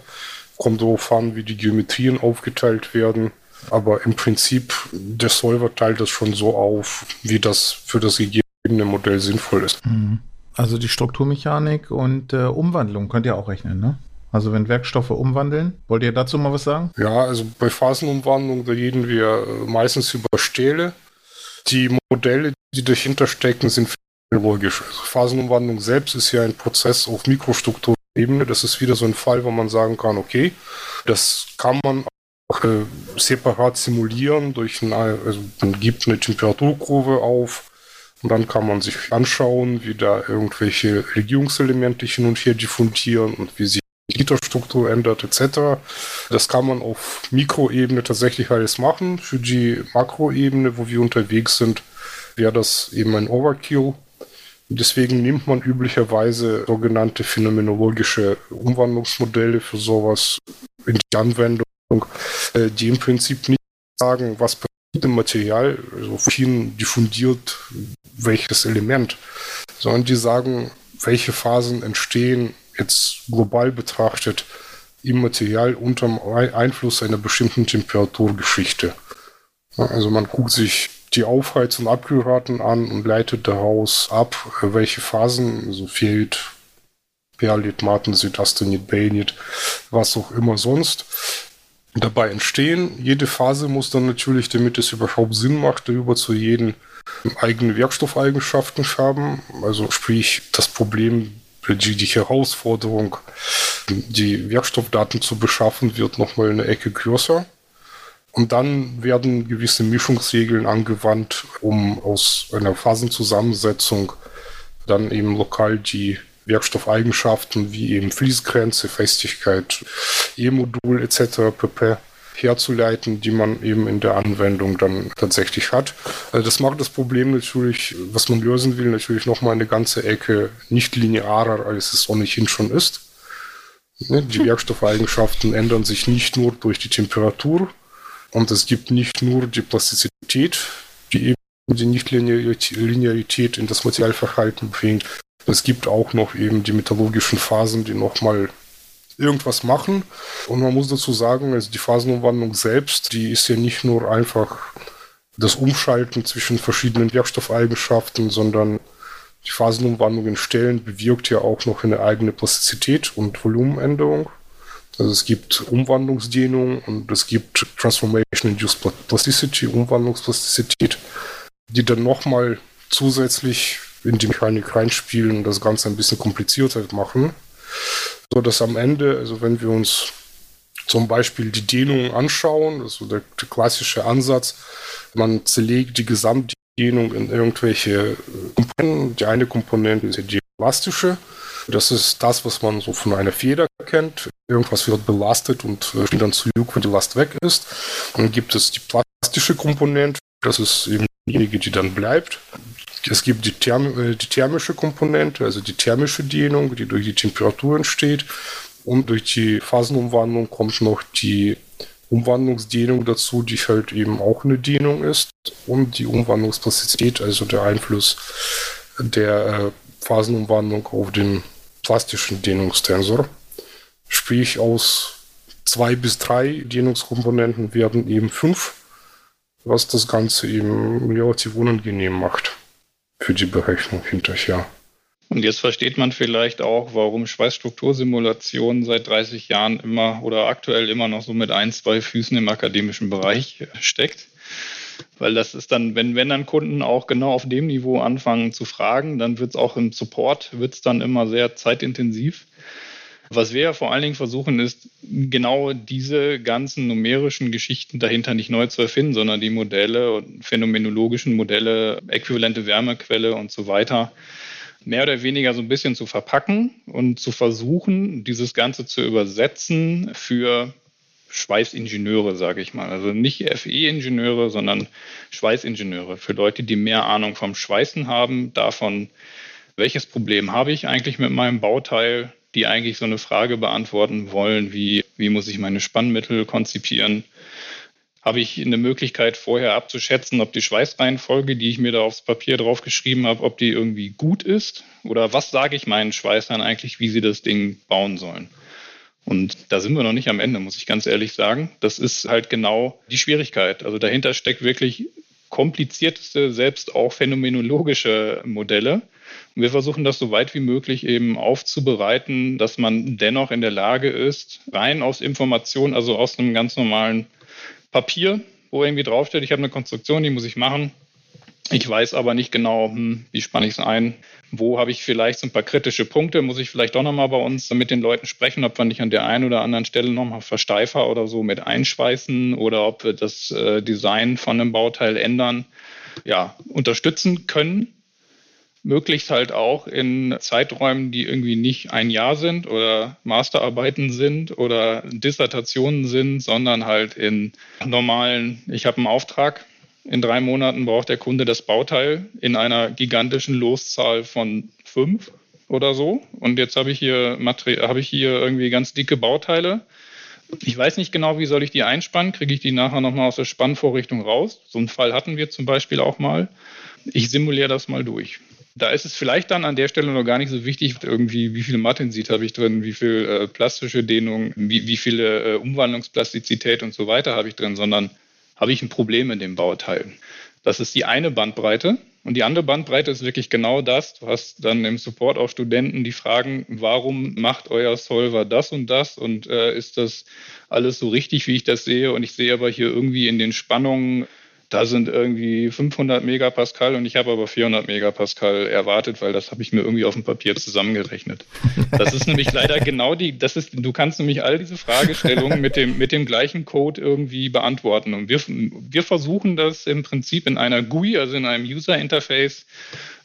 Kommt darauf an, wie die Geometrien aufgeteilt werden. Aber im Prinzip, der Solver teilt das schon so auf, wie das für das gegebene Modell sinnvoll ist. Mhm. Also die Strukturmechanik und äh, Umwandlung könnt ihr auch rechnen, ne? Also wenn Werkstoffe umwandeln, wollt ihr dazu mal was sagen? Ja, also bei Phasenumwandlung, da reden wir äh, meistens über Stähle. Die Modelle, die dahinter stecken, sind logisch. Also Phasenumwandlung selbst ist ja ein Prozess auf Mikrostrukturebene. Das ist wieder so ein Fall, wo man sagen kann, okay, das kann man auch äh, separat simulieren durch ein, also man gibt eine Temperaturkurve auf und dann kann man sich anschauen, wie da irgendwelche Regierungselemente hin und her diffundieren und wie sich die Gitterstruktur ändert etc. Das kann man auf Mikroebene tatsächlich alles machen. Für die Makroebene, wo wir unterwegs sind, wäre das eben ein Overkill. Deswegen nimmt man üblicherweise sogenannte phänomenologische Umwandlungsmodelle für sowas in die Anwendung, äh, die im Prinzip nicht sagen, was passiert im Material, also wohin diffundiert welches Element, sondern die sagen, welche Phasen entstehen jetzt global betrachtet im Material unter dem Einfluss einer bestimmten Temperaturgeschichte. Also man guckt sich die Aufheiz- und Abkühlraten an und leitet daraus ab, welche Phasen, also Feld, Perlit, Martensit, Astenit, Bainit, was auch immer sonst, dabei entstehen. Jede Phase muss dann natürlich, damit es überhaupt Sinn macht, darüber zu jeden eigene Werkstoffeigenschaften haben. Also sprich, das Problem die, die Herausforderung, die Werkstoffdaten zu beschaffen, wird nochmal eine Ecke größer. Und dann werden gewisse Mischungsregeln angewandt, um aus einer Phasenzusammensetzung dann eben lokal die Werkstoffeigenschaften wie eben Fließgrenze, Festigkeit, E-Modul etc. pp herzuleiten, die man eben in der Anwendung dann tatsächlich hat. Also das macht das Problem natürlich, was man lösen will, natürlich nochmal eine ganze Ecke nicht linearer, als es ohnehin schon ist. Ne, die hm. Werkstoffeigenschaften ändern sich nicht nur durch die Temperatur und es gibt nicht nur die Plastizität, die eben die Nichtlinearität in das Materialverhalten bringt. Es gibt auch noch eben die metallurgischen Phasen, die nochmal irgendwas machen. Und man muss dazu sagen, also die Phasenumwandlung selbst, die ist ja nicht nur einfach das Umschalten zwischen verschiedenen Werkstoffeigenschaften, sondern die Phasenumwandlung in Stellen bewirkt ja auch noch eine eigene Plastizität und Volumenänderung. Also es gibt Umwandlungsdehnung und es gibt Transformation Induced Plasticity, Umwandlungsplastizität, die dann nochmal zusätzlich in die Mechanik reinspielen und das Ganze ein bisschen komplizierter machen so dass am Ende, also wenn wir uns zum Beispiel die Dehnung anschauen, also der, der klassische Ansatz, man zerlegt die Gesamtdehnung in irgendwelche Komponenten. Die eine Komponente ist die elastische. Das ist das, was man so von einer Feder kennt. Irgendwas wird belastet und steht dann zurück, wenn die Last weg ist. Dann gibt es die plastische Komponente. Das ist eben diejenige, die dann bleibt. Es gibt die, Therm äh, die thermische Komponente, also die thermische Dehnung, die durch die Temperatur entsteht. Und durch die Phasenumwandlung kommt noch die Umwandlungsdehnung dazu, die halt eben auch eine Dehnung ist. Und die Umwandlungsplastizität, also der Einfluss der äh, Phasenumwandlung auf den plastischen Dehnungstensor. Sprich, aus zwei bis drei Dehnungskomponenten werden eben fünf, was das Ganze eben relativ unangenehm macht für die Berechnung hinterher. Und jetzt versteht man vielleicht auch, warum Schweißstruktursimulation seit 30 Jahren immer oder aktuell immer noch so mit ein, zwei Füßen im akademischen Bereich steckt. Weil das ist dann, wenn, wenn dann Kunden auch genau auf dem Niveau anfangen zu fragen, dann wird es auch im Support, wird es dann immer sehr zeitintensiv. Was wir ja vor allen Dingen versuchen, ist genau diese ganzen numerischen Geschichten dahinter nicht neu zu erfinden, sondern die Modelle und phänomenologischen Modelle, äquivalente Wärmequelle und so weiter mehr oder weniger so ein bisschen zu verpacken und zu versuchen, dieses Ganze zu übersetzen für Schweißingenieure, sage ich mal. Also nicht FE-Ingenieure, sondern Schweißingenieure. Für Leute, die mehr Ahnung vom Schweißen haben, davon, welches Problem habe ich eigentlich mit meinem Bauteil, die eigentlich so eine Frage beantworten wollen, wie, wie muss ich meine Spannmittel konzipieren? Habe ich eine Möglichkeit vorher abzuschätzen, ob die Schweißreihenfolge, die ich mir da aufs Papier draufgeschrieben habe, ob die irgendwie gut ist? Oder was sage ich meinen Schweißern eigentlich, wie sie das Ding bauen sollen? Und da sind wir noch nicht am Ende, muss ich ganz ehrlich sagen. Das ist halt genau die Schwierigkeit. Also dahinter steckt wirklich komplizierteste, selbst auch phänomenologische Modelle. Und wir versuchen das so weit wie möglich eben aufzubereiten, dass man dennoch in der Lage ist, rein aus Informationen, also aus einem ganz normalen Papier, wo irgendwie draufsteht, ich habe eine Konstruktion, die muss ich machen. Ich weiß aber nicht genau, hm, wie spanne ich es ein, wo habe ich vielleicht so ein paar kritische Punkte, muss ich vielleicht doch nochmal bei uns mit den Leuten sprechen, ob wir nicht an der einen oder anderen Stelle nochmal Versteifer oder so mit einschweißen oder ob wir das äh, Design von einem Bauteil ändern, ja, unterstützen können möglichst halt auch in Zeiträumen, die irgendwie nicht ein Jahr sind oder Masterarbeiten sind oder Dissertationen sind, sondern halt in normalen, ich habe einen Auftrag, in drei Monaten braucht der Kunde das Bauteil in einer gigantischen Loszahl von fünf oder so. Und jetzt habe ich hier habe ich hier irgendwie ganz dicke Bauteile. Ich weiß nicht genau, wie soll ich die einspannen? Kriege ich die nachher nochmal aus der Spannvorrichtung raus? So einen Fall hatten wir zum Beispiel auch mal. Ich simuliere das mal durch. Da ist es vielleicht dann an der Stelle noch gar nicht so wichtig, irgendwie, wie viel Mattensit habe ich drin, wie viel äh, plastische Dehnung, wie, wie viele äh, Umwandlungsplastizität und so weiter habe ich drin, sondern habe ich ein Problem in dem Bauteil. Das ist die eine Bandbreite. Und die andere Bandbreite ist wirklich genau das. Du hast dann im Support auch Studenten, die fragen, warum macht euer Solver das und das? Und äh, ist das alles so richtig, wie ich das sehe? Und ich sehe aber hier irgendwie in den Spannungen da sind irgendwie 500 Megapascal und ich habe aber 400 Megapascal erwartet, weil das habe ich mir irgendwie auf dem Papier zusammengerechnet. Das ist nämlich leider genau die, das ist, du kannst nämlich all diese Fragestellungen mit dem, mit dem gleichen Code irgendwie beantworten. Und wir, wir versuchen das im Prinzip in einer GUI, also in einem User Interface,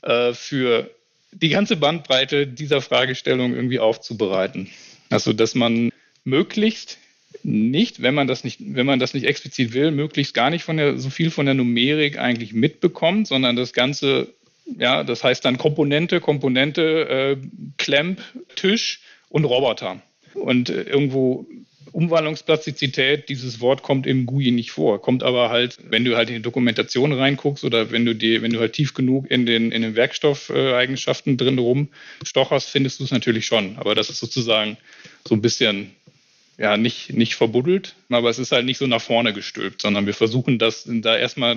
äh, für die ganze Bandbreite dieser Fragestellung irgendwie aufzubereiten. Also, dass man möglichst nicht, wenn man das nicht, wenn man das nicht explizit will, möglichst gar nicht von der, so viel von der Numerik eigentlich mitbekommt, sondern das Ganze, ja, das heißt dann Komponente, Komponente, äh, Clamp, Tisch und Roboter. Und äh, irgendwo Umwandlungsplastizität, dieses Wort kommt im GUI nicht vor, kommt aber halt, wenn du halt in die Dokumentation reinguckst oder wenn du die, wenn du halt tief genug in den, in den Werkstoffeigenschaften drin rumstocherst, findest du es natürlich schon. Aber das ist sozusagen so ein bisschen ja, nicht, nicht verbuddelt, aber es ist halt nicht so nach vorne gestülpt, sondern wir versuchen das da erstmal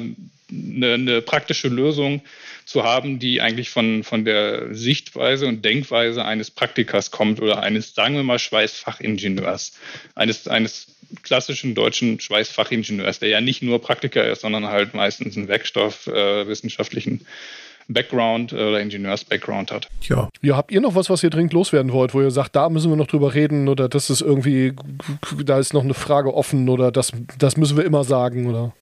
eine, eine praktische Lösung zu haben, die eigentlich von, von der Sichtweise und Denkweise eines Praktikers kommt oder eines, sagen wir mal, Schweißfachingenieurs, eines, eines klassischen deutschen Schweißfachingenieurs, der ja nicht nur Praktiker ist, sondern halt meistens einen Werkstoffwissenschaftlichen äh, Background äh, oder Ingenieurs-Background hat. Ja. ja, habt ihr noch was, was ihr dringend loswerden wollt, wo ihr sagt, da müssen wir noch drüber reden oder das ist irgendwie, da ist noch eine Frage offen oder das, das müssen wir immer sagen oder?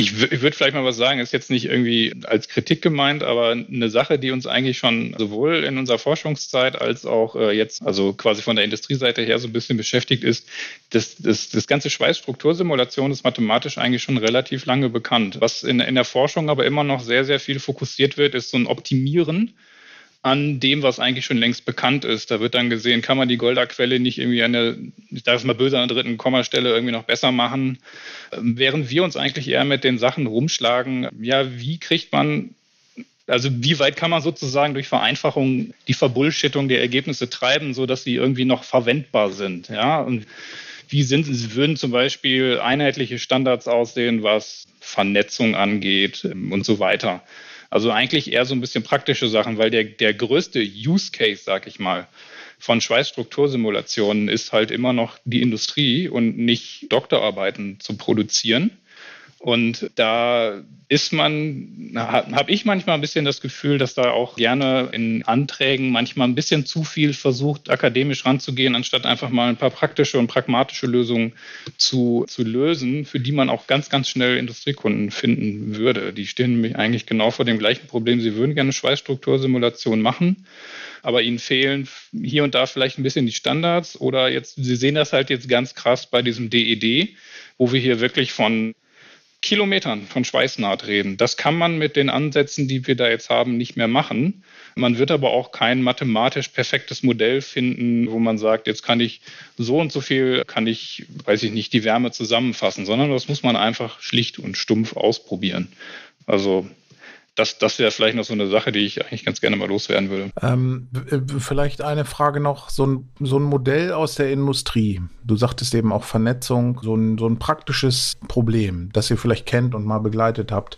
Ich, ich würde vielleicht mal was sagen, ist jetzt nicht irgendwie als Kritik gemeint, aber eine Sache, die uns eigentlich schon sowohl in unserer Forschungszeit als auch äh, jetzt, also quasi von der Industrieseite her so ein bisschen beschäftigt ist, das, das, das ganze Schweißstruktursimulation ist mathematisch eigentlich schon relativ lange bekannt. Was in, in der Forschung aber immer noch sehr, sehr viel fokussiert wird, ist so ein Optimieren an dem, was eigentlich schon längst bekannt ist. Da wird dann gesehen, kann man die Golda-Quelle nicht irgendwie an der, ich darf es mal böse, an der dritten Kommastelle irgendwie noch besser machen. Ähm, während wir uns eigentlich eher mit den Sachen rumschlagen, ja, wie kriegt man, also wie weit kann man sozusagen durch Vereinfachung die Verbullshittung der Ergebnisse treiben, sodass sie irgendwie noch verwendbar sind, ja, und wie sind, würden zum Beispiel einheitliche Standards aussehen, was Vernetzung angeht ähm, und so weiter. Also eigentlich eher so ein bisschen praktische Sachen, weil der, der größte Use Case, sag ich mal, von Schweißstruktursimulationen ist halt immer noch die Industrie und nicht Doktorarbeiten zu produzieren. Und da ist man, habe ich manchmal ein bisschen das Gefühl, dass da auch gerne in Anträgen manchmal ein bisschen zu viel versucht, akademisch ranzugehen, anstatt einfach mal ein paar praktische und pragmatische Lösungen zu, zu lösen, für die man auch ganz, ganz schnell Industriekunden finden würde. Die stehen nämlich eigentlich genau vor dem gleichen Problem. Sie würden gerne Schweißstruktursimulationen machen, aber ihnen fehlen hier und da vielleicht ein bisschen die Standards oder jetzt, Sie sehen das halt jetzt ganz krass bei diesem DED, wo wir hier wirklich von Kilometern von Schweißnaht reden. Das kann man mit den Ansätzen, die wir da jetzt haben, nicht mehr machen. Man wird aber auch kein mathematisch perfektes Modell finden, wo man sagt, jetzt kann ich so und so viel, kann ich, weiß ich nicht, die Wärme zusammenfassen, sondern das muss man einfach schlicht und stumpf ausprobieren. Also das, das wäre vielleicht noch so eine Sache, die ich eigentlich ganz gerne mal loswerden würde. Ähm, vielleicht eine Frage noch, so ein, so ein Modell aus der Industrie. Du sagtest eben auch Vernetzung, so ein, so ein praktisches Problem, das ihr vielleicht kennt und mal begleitet habt.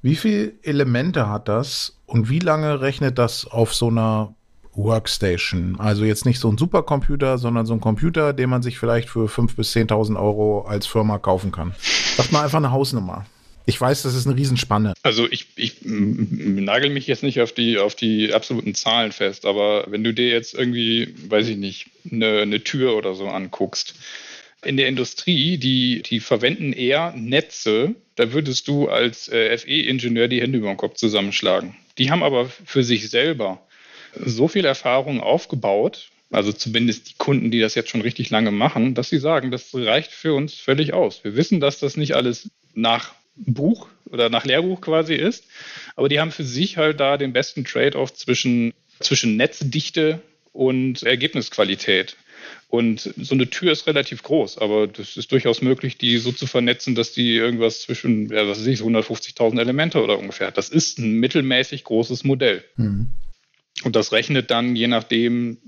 Wie viele Elemente hat das und wie lange rechnet das auf so einer Workstation? Also jetzt nicht so ein Supercomputer, sondern so ein Computer, den man sich vielleicht für 5.000 bis 10.000 Euro als Firma kaufen kann. Sagt mal einfach eine Hausnummer. Ich weiß, das ist eine Riesenspanne. Also ich, ich nagel mich jetzt nicht auf die, auf die absoluten Zahlen fest, aber wenn du dir jetzt irgendwie, weiß ich nicht, eine, eine Tür oder so anguckst, in der Industrie, die, die verwenden eher Netze, da würdest du als äh, FE-Ingenieur die Hände über den Kopf zusammenschlagen. Die haben aber für sich selber so viel Erfahrung aufgebaut, also zumindest die Kunden, die das jetzt schon richtig lange machen, dass sie sagen, das reicht für uns völlig aus. Wir wissen, dass das nicht alles nach Buch oder nach Lehrbuch quasi ist, aber die haben für sich halt da den besten Trade-off zwischen, zwischen Netzdichte und Ergebnisqualität. Und so eine Tür ist relativ groß, aber das ist durchaus möglich, die so zu vernetzen, dass die irgendwas zwischen, ja, was weiß ich, 150.000 Elemente oder ungefähr. Das ist ein mittelmäßig großes Modell. Mhm. Und das rechnet dann, je nachdem,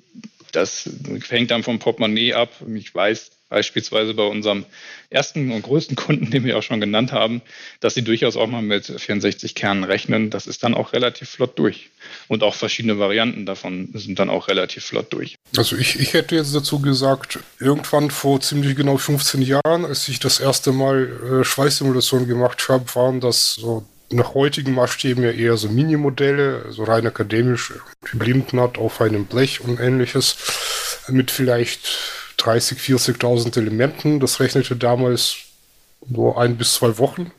das hängt dann vom Portemonnaie ab. Ich weiß beispielsweise bei unserem ersten und größten Kunden, den wir auch schon genannt haben, dass sie durchaus auch mal mit 64 Kernen rechnen. Das ist dann auch relativ flott durch. Und auch verschiedene Varianten davon sind dann auch relativ flott durch. Also ich, ich hätte jetzt dazu gesagt, irgendwann vor ziemlich genau 15 Jahren, als ich das erste Mal äh, Schweißsimulation gemacht habe, waren das so nach heutigen Maßstäben ja eher so Minimodelle, so rein akademisch, Blindennaht auf einem Blech und ähnliches, mit vielleicht 30, 40.000 Elementen. Das rechnete damals nur ein bis zwei Wochen.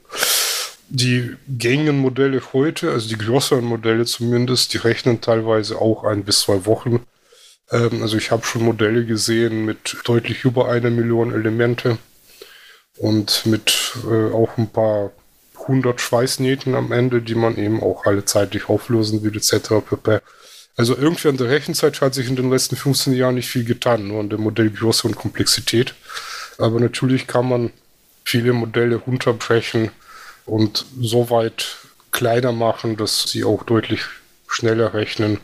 Die gängigen Modelle heute, also die größeren Modelle zumindest, die rechnen teilweise auch ein bis zwei Wochen. Ähm, also ich habe schon Modelle gesehen mit deutlich über einer Million Elemente und mit äh, auch ein paar 100 Schweißnähten am Ende, die man eben auch alle zeitlich auflösen will, etc. pp. Also irgendwie an der Rechenzeit hat sich in den letzten 15 Jahren nicht viel getan, nur an der Modellgröße und Komplexität. Aber natürlich kann man viele Modelle runterbrechen und so weit kleiner machen, dass sie auch deutlich schneller rechnen,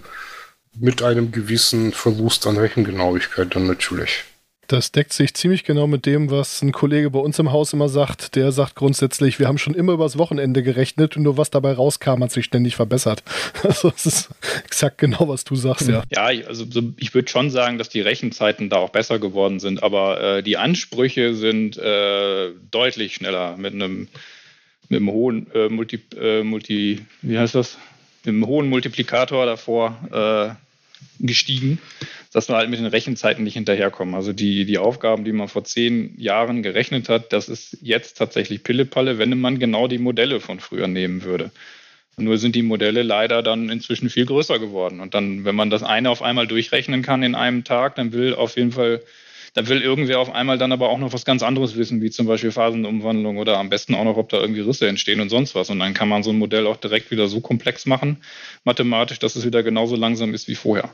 mit einem gewissen Verlust an Rechengenauigkeit dann natürlich. Das deckt sich ziemlich genau mit dem, was ein Kollege bei uns im Haus immer sagt. Der sagt grundsätzlich, wir haben schon immer übers Wochenende gerechnet und nur was dabei rauskam, hat sich ständig verbessert. [laughs] Also es ist exakt genau, was du sagst, ja. Ja, also ich würde schon sagen, dass die Rechenzeiten da auch besser geworden sind, aber äh, die Ansprüche sind äh, deutlich schneller mit einem mit einem hohen äh, Multi, äh, Multi, wie heißt das? Mit einem hohen Multiplikator davor äh, gestiegen dass wir halt mit den Rechenzeiten nicht hinterherkommen. Also die, die Aufgaben, die man vor zehn Jahren gerechnet hat, das ist jetzt tatsächlich Pillepalle, wenn man genau die Modelle von früher nehmen würde. Nur sind die Modelle leider dann inzwischen viel größer geworden. Und dann, wenn man das eine auf einmal durchrechnen kann in einem Tag, dann will auf jeden Fall, dann will irgendwer auf einmal dann aber auch noch was ganz anderes wissen, wie zum Beispiel Phasenumwandlung oder am besten auch noch, ob da irgendwie Risse entstehen und sonst was. Und dann kann man so ein Modell auch direkt wieder so komplex machen, mathematisch, dass es wieder genauso langsam ist wie vorher.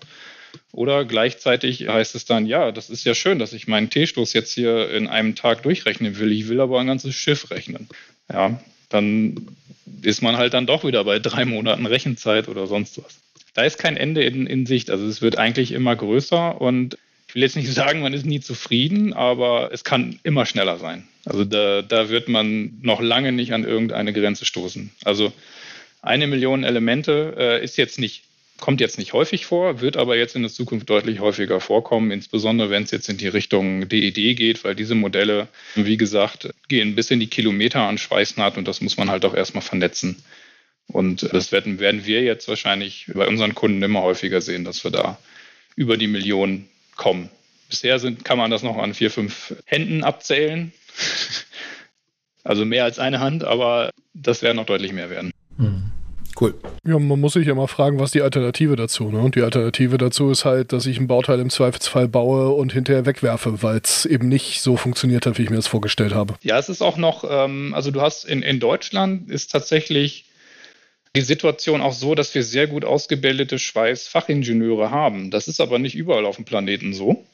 Oder gleichzeitig heißt es dann, ja, das ist ja schön, dass ich meinen T-Stoß jetzt hier in einem Tag durchrechnen will. Ich will aber ein ganzes Schiff rechnen. Ja, dann ist man halt dann doch wieder bei drei Monaten Rechenzeit oder sonst was. Da ist kein Ende in, in Sicht. Also es wird eigentlich immer größer und ich will jetzt nicht [laughs] sagen, man ist nie zufrieden, aber es kann immer schneller sein. Also da, da wird man noch lange nicht an irgendeine Grenze stoßen. Also eine Million Elemente äh, ist jetzt nicht kommt jetzt nicht häufig vor, wird aber jetzt in der Zukunft deutlich häufiger vorkommen, insbesondere wenn es jetzt in die Richtung DED e geht, weil diese Modelle, wie gesagt, gehen bis in die Kilometer an Schweißnaht und das muss man halt auch erstmal vernetzen. Und das werden, werden wir jetzt wahrscheinlich bei unseren Kunden immer häufiger sehen, dass wir da über die Millionen kommen. Bisher sind, kann man das noch an vier, fünf Händen abzählen. [laughs] Also mehr als eine Hand, aber das werden noch deutlich mehr werden. Cool. Ja, man muss sich ja mal fragen, was die Alternative dazu. Ne? Und die Alternative dazu ist halt, dass ich ein Bauteil im Zweifelsfall baue und hinterher wegwerfe, weil es eben nicht so funktioniert hat, wie ich mir das vorgestellt habe. Ja, es ist auch noch, ähm, also du hast in, in Deutschland ist tatsächlich die Situation auch so, dass wir sehr gut ausgebildete Schweißfachingenieure haben. Das ist aber nicht überall auf dem Planeten so.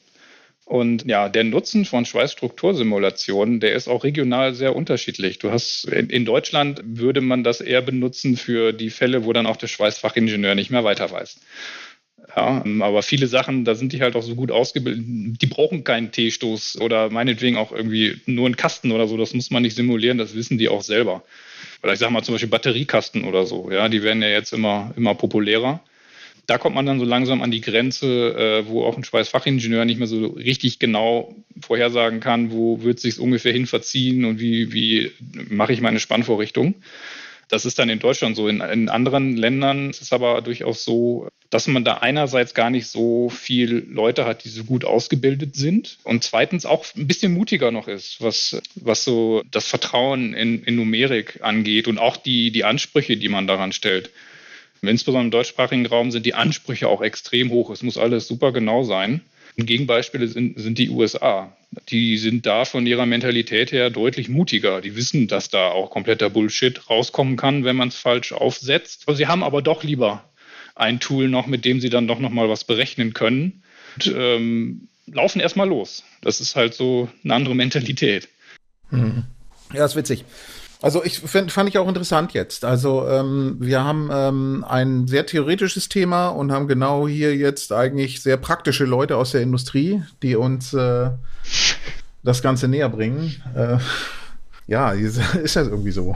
Und ja, der Nutzen von Schweißstruktursimulationen, der ist auch regional sehr unterschiedlich. Du hast in Deutschland würde man das eher benutzen für die Fälle, wo dann auch der Schweißfachingenieur nicht mehr weiter weiß. Ja, aber viele Sachen, da sind die halt auch so gut ausgebildet, die brauchen keinen T-Stoß oder meinetwegen auch irgendwie nur einen Kasten oder so. Das muss man nicht simulieren, das wissen die auch selber. Oder ich sag mal zum Beispiel Batteriekasten oder so. Ja, die werden ja jetzt immer, immer populärer da kommt man dann so langsam an die Grenze, äh, wo auch ein Schweißfachingenieur nicht mehr so richtig genau vorhersagen kann, wo wird es sich ungefähr hin verziehen und wie, wie mache ich meine Spannvorrichtung. Das ist dann in Deutschland so. In, in anderen Ländern ist es aber durchaus so, dass man da einerseits gar nicht so viel Leute hat, die so gut ausgebildet sind und zweitens auch ein bisschen mutiger noch ist, was, was so das Vertrauen in, in Numerik angeht und auch die, die Ansprüche, die man daran stellt. Insbesondere im deutschsprachigen Raum sind die Ansprüche auch extrem hoch. Es muss alles super genau sein. Gegenbeispiele sind, sind die USA. Die sind da von ihrer Mentalität her deutlich mutiger. Die wissen, dass da auch kompletter Bullshit rauskommen kann, wenn man es falsch aufsetzt. Sie haben aber doch lieber ein Tool noch, mit dem sie dann doch noch mal was berechnen können. Und, ähm, laufen erstmal los. Das ist halt so eine andere Mentalität. Mhm. Ja, ist witzig. Also ich find, fand ich auch interessant jetzt. Also ähm, wir haben ähm, ein sehr theoretisches Thema und haben genau hier jetzt eigentlich sehr praktische Leute aus der Industrie, die uns äh, das Ganze näher bringen. Äh, ja, ist [laughs] ja irgendwie so.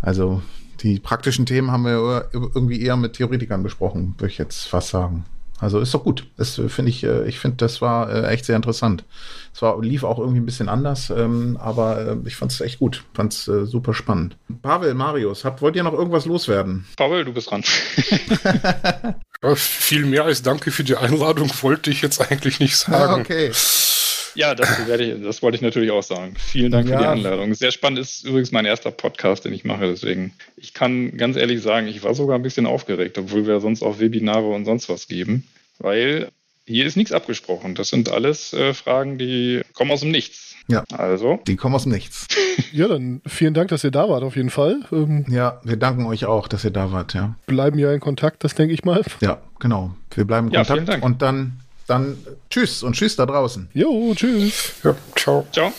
Also die praktischen Themen haben wir irgendwie eher mit Theoretikern besprochen, würde ich jetzt fast sagen. Also ist doch gut. Das äh, finde ich, äh, ich finde, das war äh, echt sehr interessant. Es war, lief auch irgendwie ein bisschen anders, ähm, aber ich fand es echt gut. Fand es super spannend. Pavel, Marius, habt, wollt ihr noch irgendwas loswerden? Pavel, du bist dran. ja, [laughs] viel mehr als Danke für die Einladung wollte ich jetzt eigentlich nicht ah, sagen. Ah, okay. Ja, das, werde ich, das wollte ich natürlich auch sagen. Vielen Dank ja. für die Einladung. Sehr spannend ist übrigens mein erster Podcast, den ich mache. Deswegen, ich kann ganz ehrlich sagen, ich war sogar ein bisschen aufgeregt, obwohl wir sonst auch Webinare und sonst was geben. Weil hier ist nichts abgesprochen. Das sind alles äh, Fragen, die kommen aus dem Nichts. Ja. Also. Die kommen aus dem Nichts. [laughs] ja, dann vielen Dank, dass ihr da wart, auf jeden Fall. Ähm, ja, wir danken euch auch, dass ihr da wart, ja. Bleiben ja in Kontakt, das denke ich mal. Ja, genau. Wir bleiben in ja, Kontakt und dann dann tschüss und tschüss da draußen. Jo, tschüss. Ja, ciao. Ciao.